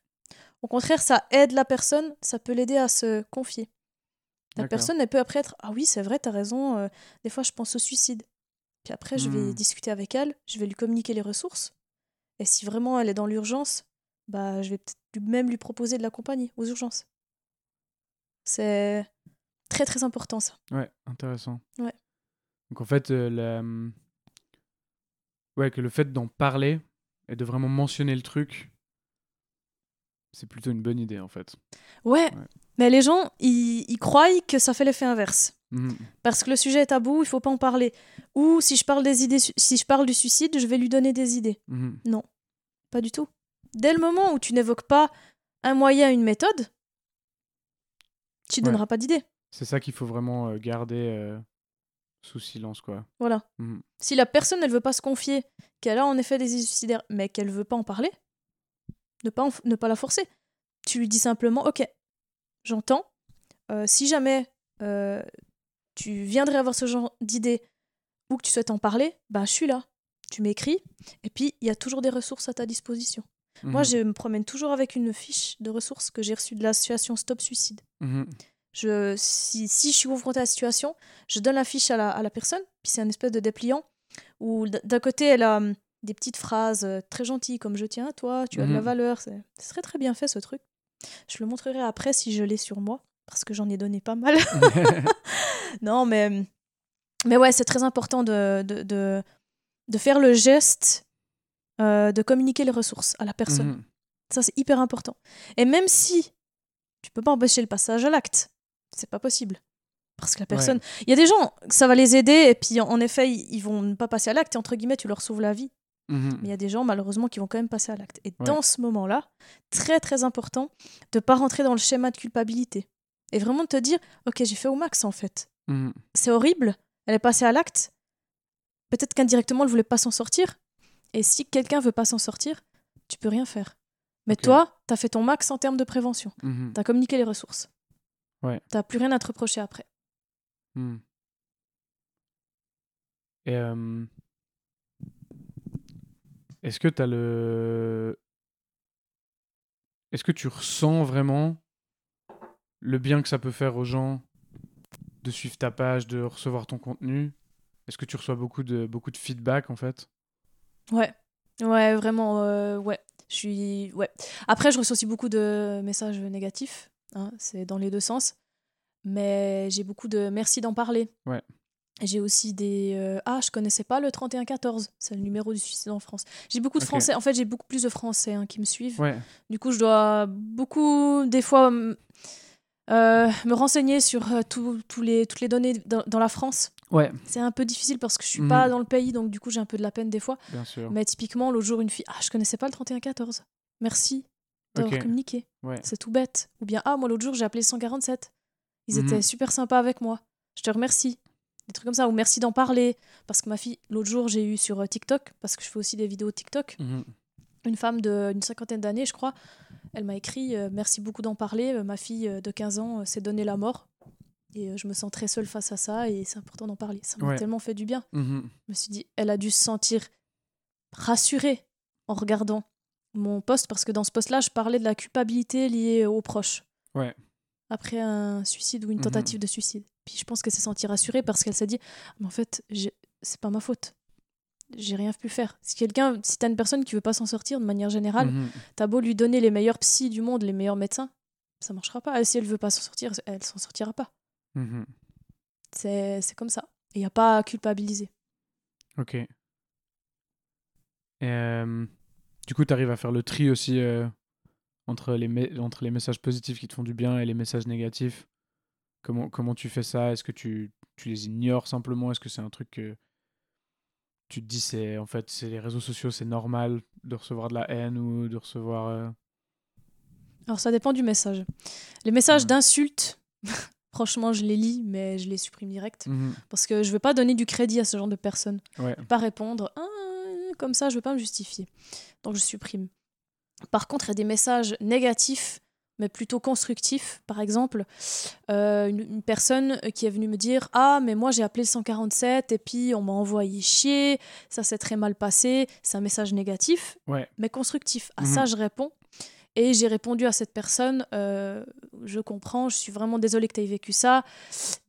[SPEAKER 2] Au contraire, ça aide la personne, ça peut l'aider à se confier. La
[SPEAKER 1] D'accord.
[SPEAKER 2] personne, elle peut après être Ah oui, c'est vrai, t'as raison, euh, des fois je pense au suicide. Puis après, je vais
[SPEAKER 1] Hmm.
[SPEAKER 2] discuter avec elle, je vais lui communiquer les ressources. Et si vraiment elle est dans l'urgence, bah, je vais peut-être même lui proposer de l'accompagner aux urgences. C'est très très important ça.
[SPEAKER 1] Ouais, intéressant.
[SPEAKER 2] Ouais.
[SPEAKER 1] Donc en fait, euh, la... ouais, que le fait d'en parler et de vraiment mentionner le truc, c'est plutôt une bonne idée en fait.
[SPEAKER 2] Ouais,
[SPEAKER 1] Ouais.
[SPEAKER 2] mais les gens, ils, ils croient que ça fait l'effet inverse.
[SPEAKER 1] Mhm.
[SPEAKER 2] Parce que le sujet est tabou, il faut pas en parler. Ou si je parle des idées, si je parle du suicide, je vais lui donner des idées.
[SPEAKER 1] Mhm.
[SPEAKER 2] Pas du tout. Dès le moment où tu n'évoques pas un moyen, une méthode, tu
[SPEAKER 1] Ouais.
[SPEAKER 2] donneras pas d'idées.
[SPEAKER 1] C'est ça qu'il faut vraiment euh, garder euh, sous silence, quoi.
[SPEAKER 2] Voilà.
[SPEAKER 1] Mhm.
[SPEAKER 2] Si la personne, elle veut pas se confier, qu'elle a en effet des idées suicidaires, mais qu'elle veut pas en parler, ne pas, ne pas la forcer. Tu lui dis simplement, ok, j'entends. Euh, si jamais euh, tu viendrais avoir ce genre d'idée ou que tu souhaites en parler, ben je suis là. Tu m'écris, et puis il y a toujours des ressources à ta disposition. Moi,
[SPEAKER 1] Mhm.
[SPEAKER 2] je me promène toujours avec une fiche de ressources que j'ai reçue de l'association Stop Suicide.
[SPEAKER 1] Mhm.
[SPEAKER 2] Je, si, si je suis confrontée à la situation, je donne la fiche à la, à la personne, puis c'est un espèce de dépliant où d'un côté elle a hum, des petites phrases euh, très gentilles comme je tiens à toi, tu as de la
[SPEAKER 1] Mhm.
[SPEAKER 2] valeur. C'est très très bien fait ce truc. Je le montrerai après si je l'ai sur moi, parce que j'en ai donné pas mal. non, mais, hum, mais ouais, c'est très important de, de, de, de faire le geste euh, de communiquer les ressources à la personne.
[SPEAKER 1] Mhm.
[SPEAKER 2] Ça, c'est hyper important. Et même si tu peux pas empêcher le passage à l'acte, c'est pas possible. Parce que la personne. Il y a des gens, ça va les aider, et puis en effet, ils vont pas passer à l'acte, et entre guillemets, tu leur sauves la vie.
[SPEAKER 1] Mhm.
[SPEAKER 2] Mais il y a des gens, malheureusement, qui vont quand même passer à l'acte. Et
[SPEAKER 1] Ouais.
[SPEAKER 2] dans ce moment-là, très très important de pas rentrer dans le schéma de culpabilité. Et vraiment de te dire, ok, j'ai fait au max en fait.
[SPEAKER 1] Mhm.
[SPEAKER 2] C'est horrible, elle est passée à l'acte. Peut-être qu'indirectement, elle voulait pas s'en sortir. Et si quelqu'un veut pas s'en sortir, tu peux rien faire. Mais toi, tu as fait ton max en termes de prévention.
[SPEAKER 1] Mhm.
[SPEAKER 2] Tu as communiqué les ressources.
[SPEAKER 1] Ouais.
[SPEAKER 2] Tu plus rien à te reprocher après.
[SPEAKER 1] Hmm. Et euh, est-ce que le. Est-ce que tu ressens vraiment le bien que ça peut faire aux gens de suivre ta page, de recevoir ton contenu? Est-ce que tu reçois beaucoup de, beaucoup de feedback en fait?
[SPEAKER 2] Ouais. Ouais, vraiment, euh, ouais. Je suis. Ouais. Après, je reçois aussi beaucoup de messages négatifs. Hein, c'est dans les deux sens. Mais j'ai beaucoup de merci d'en parler.
[SPEAKER 1] Ouais.
[SPEAKER 2] J'ai aussi des. euh, ah, je connaissais pas le 3114. C'est le numéro du suicide en France. J'ai beaucoup de. Français. En fait, j'ai beaucoup plus de Français hein, qui me suivent.
[SPEAKER 1] Ouais.
[SPEAKER 2] Du coup, je dois beaucoup, des fois, euh, me renseigner sur euh, tout- les, toutes les données dans, dans la France.
[SPEAKER 1] Ouais,
[SPEAKER 2] C'est un peu difficile parce que je suis
[SPEAKER 1] Mhm.
[SPEAKER 2] pas dans le pays, donc du coup, j'ai un peu de la peine des fois.
[SPEAKER 1] bien sûr.
[SPEAKER 2] Mais typiquement, l'autre jour, une fille, ah, je connaissais pas le 3114. Merci d'avoir communiqué.
[SPEAKER 1] Ouais.
[SPEAKER 2] C'est tout bête. Ou bien, ah, moi, l'autre jour, j'ai appelé le 147. Ils
[SPEAKER 1] Mhm.
[SPEAKER 2] étaient super sympas avec moi. Je te remercie. Des trucs comme ça. Ou merci d'en parler. Parce que ma fille, l'autre jour, j'ai eu sur euh, TikTok, parce que je fais aussi des vidéos TikTok,
[SPEAKER 1] Mhm.
[SPEAKER 2] une femme d'une cinquantaine d'années, je crois. Elle m'a écrit euh, Merci beaucoup d'en parler. Euh, ma fille de 15 ans euh, s'est donné la mort. Et je me sens très seule face à ça. Et c'est important d'en parler. Ça m'a
[SPEAKER 1] Ouais.
[SPEAKER 2] tellement fait du bien.
[SPEAKER 1] Mhm.
[SPEAKER 2] Je me suis dit, elle a dû se sentir rassurée en regardant mon poste. Parce que dans ce poste-là, je parlais de la culpabilité liée aux proches.
[SPEAKER 1] Ouais.
[SPEAKER 2] Après un suicide ou une
[SPEAKER 1] Mhm.
[SPEAKER 2] tentative de suicide. Puis je pense qu'elle s'est sentie rassurée parce qu'elle s'est dit Mais en fait, c'est pas ma faute. J'ai rien pu faire. Si quelqu'un, si t'as une personne qui veut pas s'en sortir de manière générale,
[SPEAKER 1] Mhm.
[SPEAKER 2] T'as beau lui donner les meilleurs psys du monde, les meilleurs médecins, ça marchera pas. Et si elle veut pas s'en sortir, elle s'en sortira pas.
[SPEAKER 1] Mhm.
[SPEAKER 2] C'est c'est comme ça. Il n'y a pas à culpabiliser.
[SPEAKER 1] Ok. Et, euh, du coup, tu arrives à faire le tri aussi euh, entre, les me- entre les messages positifs qui te font du bien et les messages négatifs. Comment, comment tu fais ça? Est-ce que tu, tu les ignores simplement? Est-ce que c'est un truc que tu te dis, c'est en fait, c'est les réseaux sociaux, c'est normal de recevoir de la haine ou de recevoir. euh,
[SPEAKER 2] Alors ça dépend du message. Les messages
[SPEAKER 1] Ouais.
[SPEAKER 2] d'insultes, franchement, je les lis, mais je les supprime direct.
[SPEAKER 1] mhm,
[SPEAKER 2] Parce que je veux pas donner du crédit à ce genre de personnes.
[SPEAKER 1] Ouais.
[SPEAKER 2] Pas répondre Ah, comme ça, je veux pas me justifier. Donc je supprime. Par contre, il y a des messages négatifs, mais plutôt constructifs. Par exemple, euh, une, une personne qui est venue me dire Ah, mais moi j'ai appelé le 147 et puis on m'a envoyé chier, ça s'est très mal passé. C'est un message négatif,
[SPEAKER 1] Ouais.
[SPEAKER 2] mais constructif. À
[SPEAKER 1] Mhm.
[SPEAKER 2] ça, je réponds. Et j'ai répondu à cette personne, euh, je comprends, je suis vraiment désolée que tu aies vécu ça.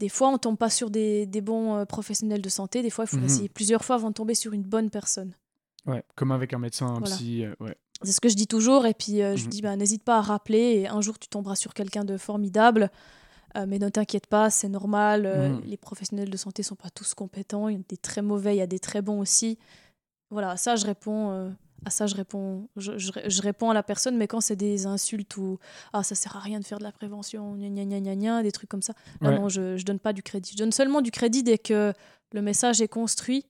[SPEAKER 2] Des fois, on tombe pas sur des, des bons euh, professionnels de santé. Des fois, il faut
[SPEAKER 1] Mhm.
[SPEAKER 2] essayer plusieurs fois avant de tomber sur une bonne personne.
[SPEAKER 1] Ouais. Comme avec un médecin, un
[SPEAKER 2] Voilà.
[SPEAKER 1] psy. euh, ouais.
[SPEAKER 2] C'est ce que je dis toujours. Et puis, euh, je
[SPEAKER 1] Mhm.
[SPEAKER 2] dis, bah, n'hésite pas à rappeler. Et un jour, tu tomberas sur quelqu'un de formidable. Euh, mais ne t'inquiète pas, c'est normal.
[SPEAKER 1] Mhm.
[SPEAKER 2] Les professionnels de santé sont pas tous compétents. Il y a des très mauvais, il y a des très bons aussi. Voilà, à ça, je réponds. à ça, je réponds, je, je- je réponds à la personne, mais quand c'est des insultes ou ah ça sert à rien de faire de la prévention, gna gna gna gna gna, des trucs comme ça,
[SPEAKER 1] Ouais.
[SPEAKER 2] non, je, je donne pas du crédit. Je donne seulement du crédit dès que le message est construit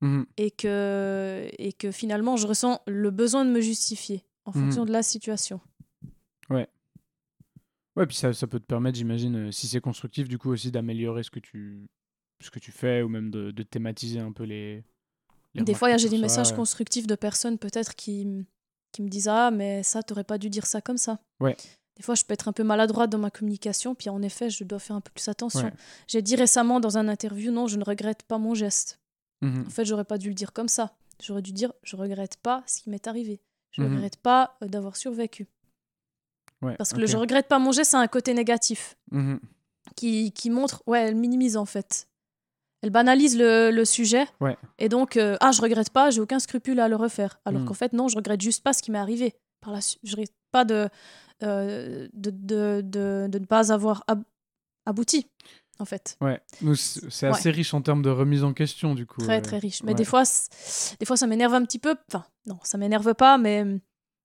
[SPEAKER 1] Mhm.
[SPEAKER 2] et que, et que finalement je ressens le besoin de me justifier en
[SPEAKER 1] Mhm.
[SPEAKER 2] fonction de la situation.
[SPEAKER 1] Ouais, puis ça, ça peut te permettre, j'imagine, euh, si c'est constructif, du coup aussi d'améliorer ce que tu ce que tu fais ou même de, de thématiser un peu les. les
[SPEAKER 2] Des fois, j'ai des messages constructifs de personnes peut-être qui, qui me disent Ah, mais ça, t'aurais pas dû dire ça comme ça.
[SPEAKER 1] Ouais.
[SPEAKER 2] Des fois, je peux être un peu maladroite dans ma communication, puis en effet, je dois faire un peu plus attention.
[SPEAKER 1] Ouais.
[SPEAKER 2] J'ai dit récemment dans un interview Non, je ne regrette pas mon geste.
[SPEAKER 1] Mhm.
[SPEAKER 2] En fait, j'aurais pas dû le dire comme ça. J'aurais dû dire Je regrette pas ce qui m'est arrivé. Je
[SPEAKER 1] Mhm.
[SPEAKER 2] regrette pas euh, d'avoir survécu.
[SPEAKER 1] Ouais,
[SPEAKER 2] Parce que le je regrette pas mon geste, c'est un côté négatif
[SPEAKER 1] Mhm.
[SPEAKER 2] qui, qui montre, ouais, elle minimise en fait. Elle banalise le, le sujet.
[SPEAKER 1] Ouais.
[SPEAKER 2] Et donc, euh, ah, je regrette pas, j'ai aucun scrupule à le refaire. Alors qu'en fait, non, je regrette juste pas ce qui m'est arrivé. Par la je regrette pas de, euh, de, de, de, de ne pas avoir ab- abouti, en fait.
[SPEAKER 1] Ouais, c'est
[SPEAKER 2] Ouais.
[SPEAKER 1] assez riche en termes de remise en question, du coup.
[SPEAKER 2] Très,
[SPEAKER 1] euh,
[SPEAKER 2] très riche. Mais
[SPEAKER 1] ouais.
[SPEAKER 2] des fois, des fois, ça m'énerve un petit peu. Enfin, non, ça m'énerve pas, mais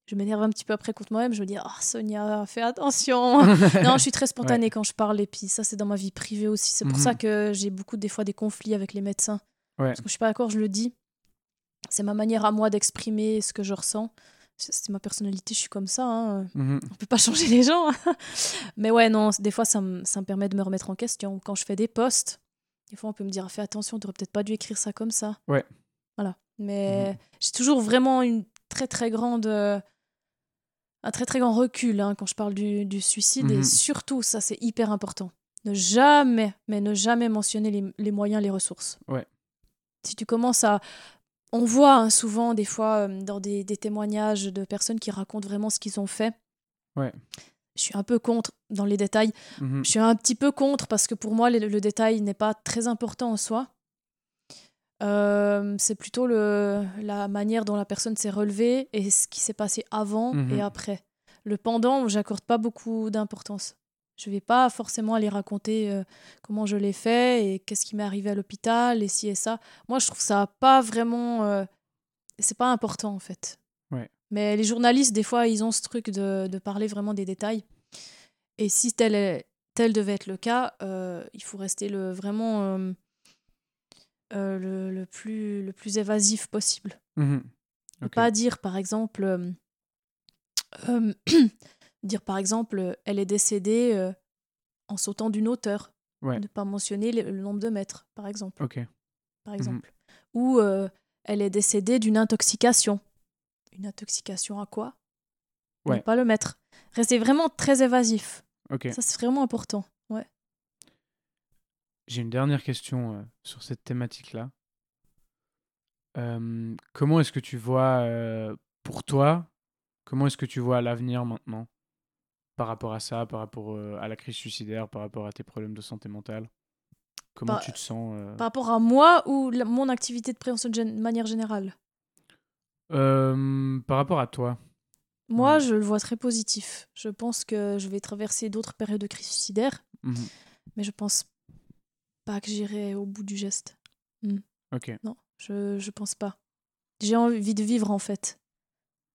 [SPEAKER 2] je m'énerve un petit peu après contre moi-même. Je me dis, ah, Sonia, fais attention. non, je suis très spontanée quand je parle. Et puis, ça, c'est dans ma vie privée aussi. C'est pour
[SPEAKER 1] Mhm.
[SPEAKER 2] ça que j'ai beaucoup, des fois, des conflits avec les médecins. Parce que je suis pas d'accord, je le dis. C'est ma manière à moi d'exprimer ce que je ressens. C'est ma personnalité, je suis comme ça. hein.
[SPEAKER 1] Mhm.
[SPEAKER 2] On peut pas changer les gens. Mais ouais, non, des fois, ça me, ça me permet de me remettre en question. Quand je fais des posts, des fois, on peut me dire, fais attention, tu peut-être pas dû écrire ça comme ça.
[SPEAKER 1] Ouais.
[SPEAKER 2] Voilà. Mais
[SPEAKER 1] Mhm.
[SPEAKER 2] j'ai toujours vraiment une très, très grande. euh, un très très grand recul hein, quand je parle du, du suicide. Et
[SPEAKER 1] Mhm.
[SPEAKER 2] surtout, ça c'est hyper important. Ne jamais, mais ne jamais mentionner les, les moyens, les ressources.
[SPEAKER 1] Ouais.
[SPEAKER 2] Si tu commences à... On voit hein, souvent des fois euh, dans des, des témoignages de personnes qui racontent vraiment ce qu'ils ont fait.
[SPEAKER 1] Ouais.
[SPEAKER 2] Je suis un peu contre dans les détails.
[SPEAKER 1] Mhm.
[SPEAKER 2] Je suis un petit peu contre parce que pour moi, le, le détail n'est pas très important en soi. Euh, c'est plutôt le, la manière dont la personne s'est relevée et ce qui s'est passé avant
[SPEAKER 1] Mhm.
[SPEAKER 2] et après. Le pendant, j'accorde pas beaucoup d'importance. Je vais pas forcément aller raconter euh, comment je l'ai fait et qu'est-ce qui m'est arrivé à l'hôpital et ci et ça. Moi, je trouve ça pas vraiment. euh, c'est pas important en fait.
[SPEAKER 1] Ouais.
[SPEAKER 2] Mais les journalistes, des fois, ils ont ce truc de, de parler vraiment des détails. Et si tel, est- tel devait être le cas, euh, il faut rester le, vraiment euh, le, le plus, le plus évasif possible.
[SPEAKER 1] Mhm.
[SPEAKER 2] Ne. Pas dire, par exemple, dire par exemple, euh, elle est décédée euh, en sautant d'une hauteur.
[SPEAKER 1] Ouais.
[SPEAKER 2] Ne pas mentionner le, le nombre de mètres, par exemple.
[SPEAKER 1] Ok.
[SPEAKER 2] Par
[SPEAKER 1] Mhm.
[SPEAKER 2] exemple. Ou euh, elle est décédée d'une intoxication. Une intoxication à quoi? Ne pas le mettre. Restez vraiment très évasif.
[SPEAKER 1] Ok.
[SPEAKER 2] Ça, c'est vraiment important. Ouais.
[SPEAKER 1] J'ai une dernière question euh, sur cette thématique-là. Euh, comment est-ce que tu vois, pour toi, comment est-ce que tu vois l'avenir maintenant? Par rapport à ça, par rapport euh, à la crise suicidaire, par rapport à tes problèmes de santé mentale? Comment tu te sens euh,
[SPEAKER 2] Par rapport à moi ou la- mon activité de prévention de, manière générale?
[SPEAKER 1] Euh, Par rapport à toi
[SPEAKER 2] Moi,
[SPEAKER 1] Ouais.
[SPEAKER 2] je le vois très positif. Je pense que je vais traverser d'autres périodes de crise suicidaire,
[SPEAKER 1] Mhm.
[SPEAKER 2] mais je pense pas que j'irai au bout du geste.
[SPEAKER 1] Ok.
[SPEAKER 2] Non, je, je pense pas. J'ai envie de vivre en fait.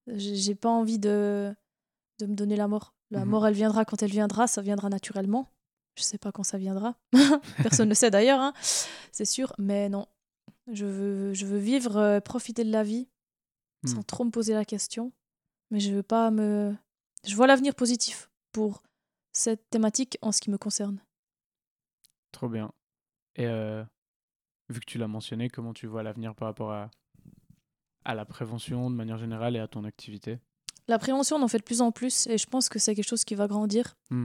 [SPEAKER 2] J'ai pas envie de, de me donner la mort. La
[SPEAKER 1] Mhm.
[SPEAKER 2] mort, elle viendra quand elle viendra, ça viendra naturellement. Je sais pas quand ça viendra. Personne ne sait d'ailleurs, hein, c'est sûr. Mais non, je veux, je veux vivre, euh, profiter de la vie sans
[SPEAKER 1] Mm.
[SPEAKER 2] trop me poser la question. Mais je veux pas me. Je vois l'avenir positif pour cette thématique en ce qui me concerne.
[SPEAKER 1] Trop bien. Et euh, vu que tu l'as mentionné, comment tu vois l'avenir par rapport à, à la prévention de manière générale et à ton activité?
[SPEAKER 2] La prévention, on en fait de plus en plus et je pense que c'est quelque chose qui va grandir.
[SPEAKER 1] Hmm.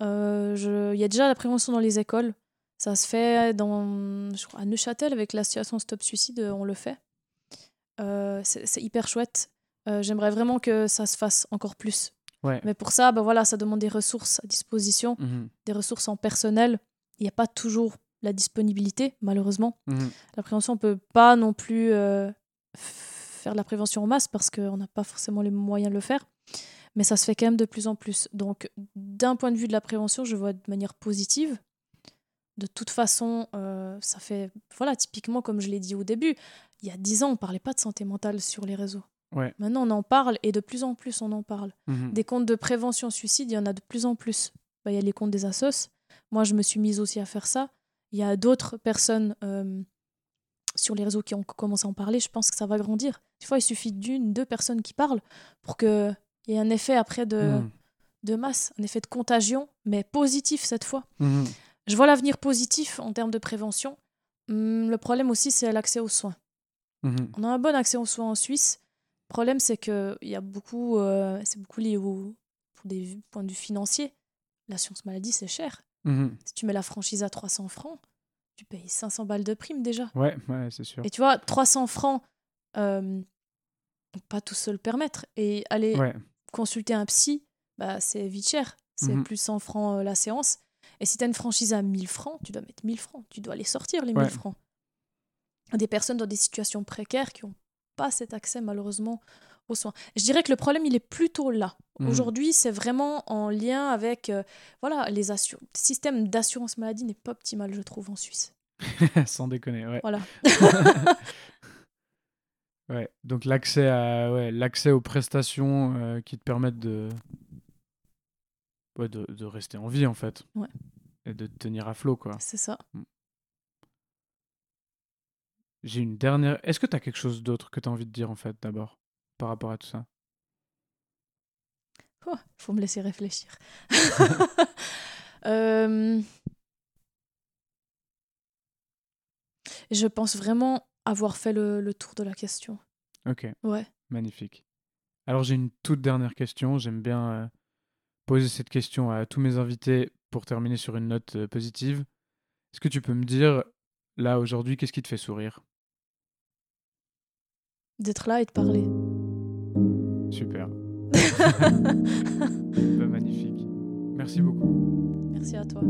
[SPEAKER 2] Euh, Il y a déjà la prévention dans les écoles. Ça se fait dans, je crois, à Neuchâtel avec l'association Stop Suicide, on le fait. Euh, c'est hyper chouette. Euh, J'aimerais vraiment que ça se fasse encore plus.
[SPEAKER 1] Ouais.
[SPEAKER 2] Mais pour ça, bah voilà, ça demande des ressources à disposition,
[SPEAKER 1] Mhm.
[SPEAKER 2] des ressources en personnel. Il n'y a pas toujours la disponibilité, malheureusement.
[SPEAKER 1] Mhm.
[SPEAKER 2] La prévention, on peut pas non plus euh, faire de la prévention en masse parce qu'on n'a pas forcément les moyens de le faire. Mais ça se fait quand même de plus en plus. Donc, d'un point de vue de la prévention, je vois de manière positive. De toute façon, euh, ça fait, voilà, typiquement comme je l'ai dit au début, il y a dix ans, on parlait pas de santé mentale sur les réseaux.
[SPEAKER 1] Ouais.
[SPEAKER 2] Maintenant, on en parle et de plus en plus, on en parle.
[SPEAKER 1] Mhm.
[SPEAKER 2] Des comptes de prévention suicide, il y en a de plus en plus. Bah, Il y a les comptes des assos. Moi, je me suis mise aussi à faire ça. Il y a d'autres personnes euh, sur les réseaux qui ont commencé à en parler. Je pense que ça va grandir. Des fois, il suffit d'une, deux personnes qui parlent pour qu'il y ait un effet après de,
[SPEAKER 1] Mhm.
[SPEAKER 2] de masse, un effet de contagion, mais positif cette fois.
[SPEAKER 1] Mhm.
[SPEAKER 2] Je vois l'avenir positif en termes de prévention. Hum, le problème aussi, c'est l'accès aux soins.
[SPEAKER 1] Mhm.
[SPEAKER 2] On a un bon accès aux soins en Suisse. Le problème, c'est que il y a beaucoup, euh, c'est beaucoup lié au, pour des points de vue financiers. L'assurance maladie, c'est cher. Si tu mets la franchise à 300 francs, tu payes 500 balles de prime déjà.
[SPEAKER 1] Ouais, ouais, c'est sûr.
[SPEAKER 2] Et tu vois, 300 francs, euh, pas tous se le permettre. Et aller
[SPEAKER 1] Ouais.
[SPEAKER 2] consulter un psy, bah, c'est vite cher. C'est
[SPEAKER 1] Mhm.
[SPEAKER 2] plus 100 francs euh, la séance. Et si tu as une franchise à 1000 francs, tu dois mettre 1000 francs. Tu dois les sortir, les 1000
[SPEAKER 1] Ouais.
[SPEAKER 2] francs. Des personnes dans des situations précaires qui n'ont pas cet accès, malheureusement, aux soins. Je dirais que le problème, il est plutôt là.
[SPEAKER 1] Mhm.
[SPEAKER 2] Aujourd'hui, c'est vraiment en lien avec euh, voilà, les assur- le système d'assurance maladie n'est pas optimal, je trouve, en Suisse.
[SPEAKER 1] Sans déconner, ouais.
[SPEAKER 2] Voilà.
[SPEAKER 1] Ouais, donc l'accès à ouais, l'accès aux prestations euh, qui te permettent de... Ouais, de de rester en vie en fait.
[SPEAKER 2] Ouais.
[SPEAKER 1] Et de te tenir à flot quoi.
[SPEAKER 2] C'est ça.
[SPEAKER 1] J'ai une dernière. Est-ce que tu as quelque chose d'autre que tu as envie de dire en fait d'abord? Par rapport à tout ça?
[SPEAKER 2] Oh, faut me laisser réfléchir. Euh, Je pense vraiment avoir fait le, le tour de la question.
[SPEAKER 1] Ok,
[SPEAKER 2] Ouais.
[SPEAKER 1] magnifique. Alors j'ai une toute dernière question. J'aime bien euh, poser cette question à tous mes invités pour terminer sur une note euh, positive. Est-ce que tu peux me dire, là, aujourd'hui, qu'est-ce qui te fait sourire?
[SPEAKER 2] D'être là et de parler.
[SPEAKER 1] Super. Bah, magnifique. Merci beaucoup.
[SPEAKER 2] Merci à toi.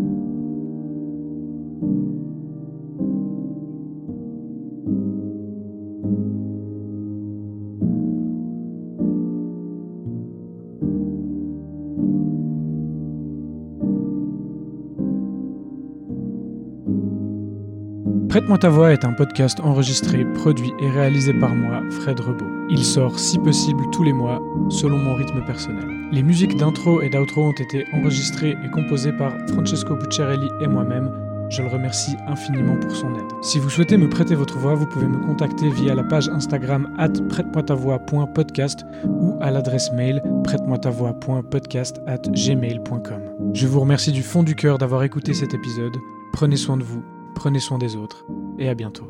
[SPEAKER 1] Prête-moi ta voix est un podcast enregistré, produit et réalisé par moi, Fred Rebaud. Il sort si possible tous les mois, selon mon rythme personnel. Les musiques d'intro et d'outro ont été enregistrées et composées par Francesco Bucciarelli et moi-même. Je le remercie infiniment pour son aide. Si vous souhaitez me prêter votre voix, vous pouvez me contacter via la page Instagram at prête-moi-ta-voix.podcast ou à l'adresse mail prête-moi-ta-voix.podcast at gmail.com. Je vous remercie du fond du cœur d'avoir écouté cet épisode. Prenez soin de vous Prenez soin des autres et à bientôt.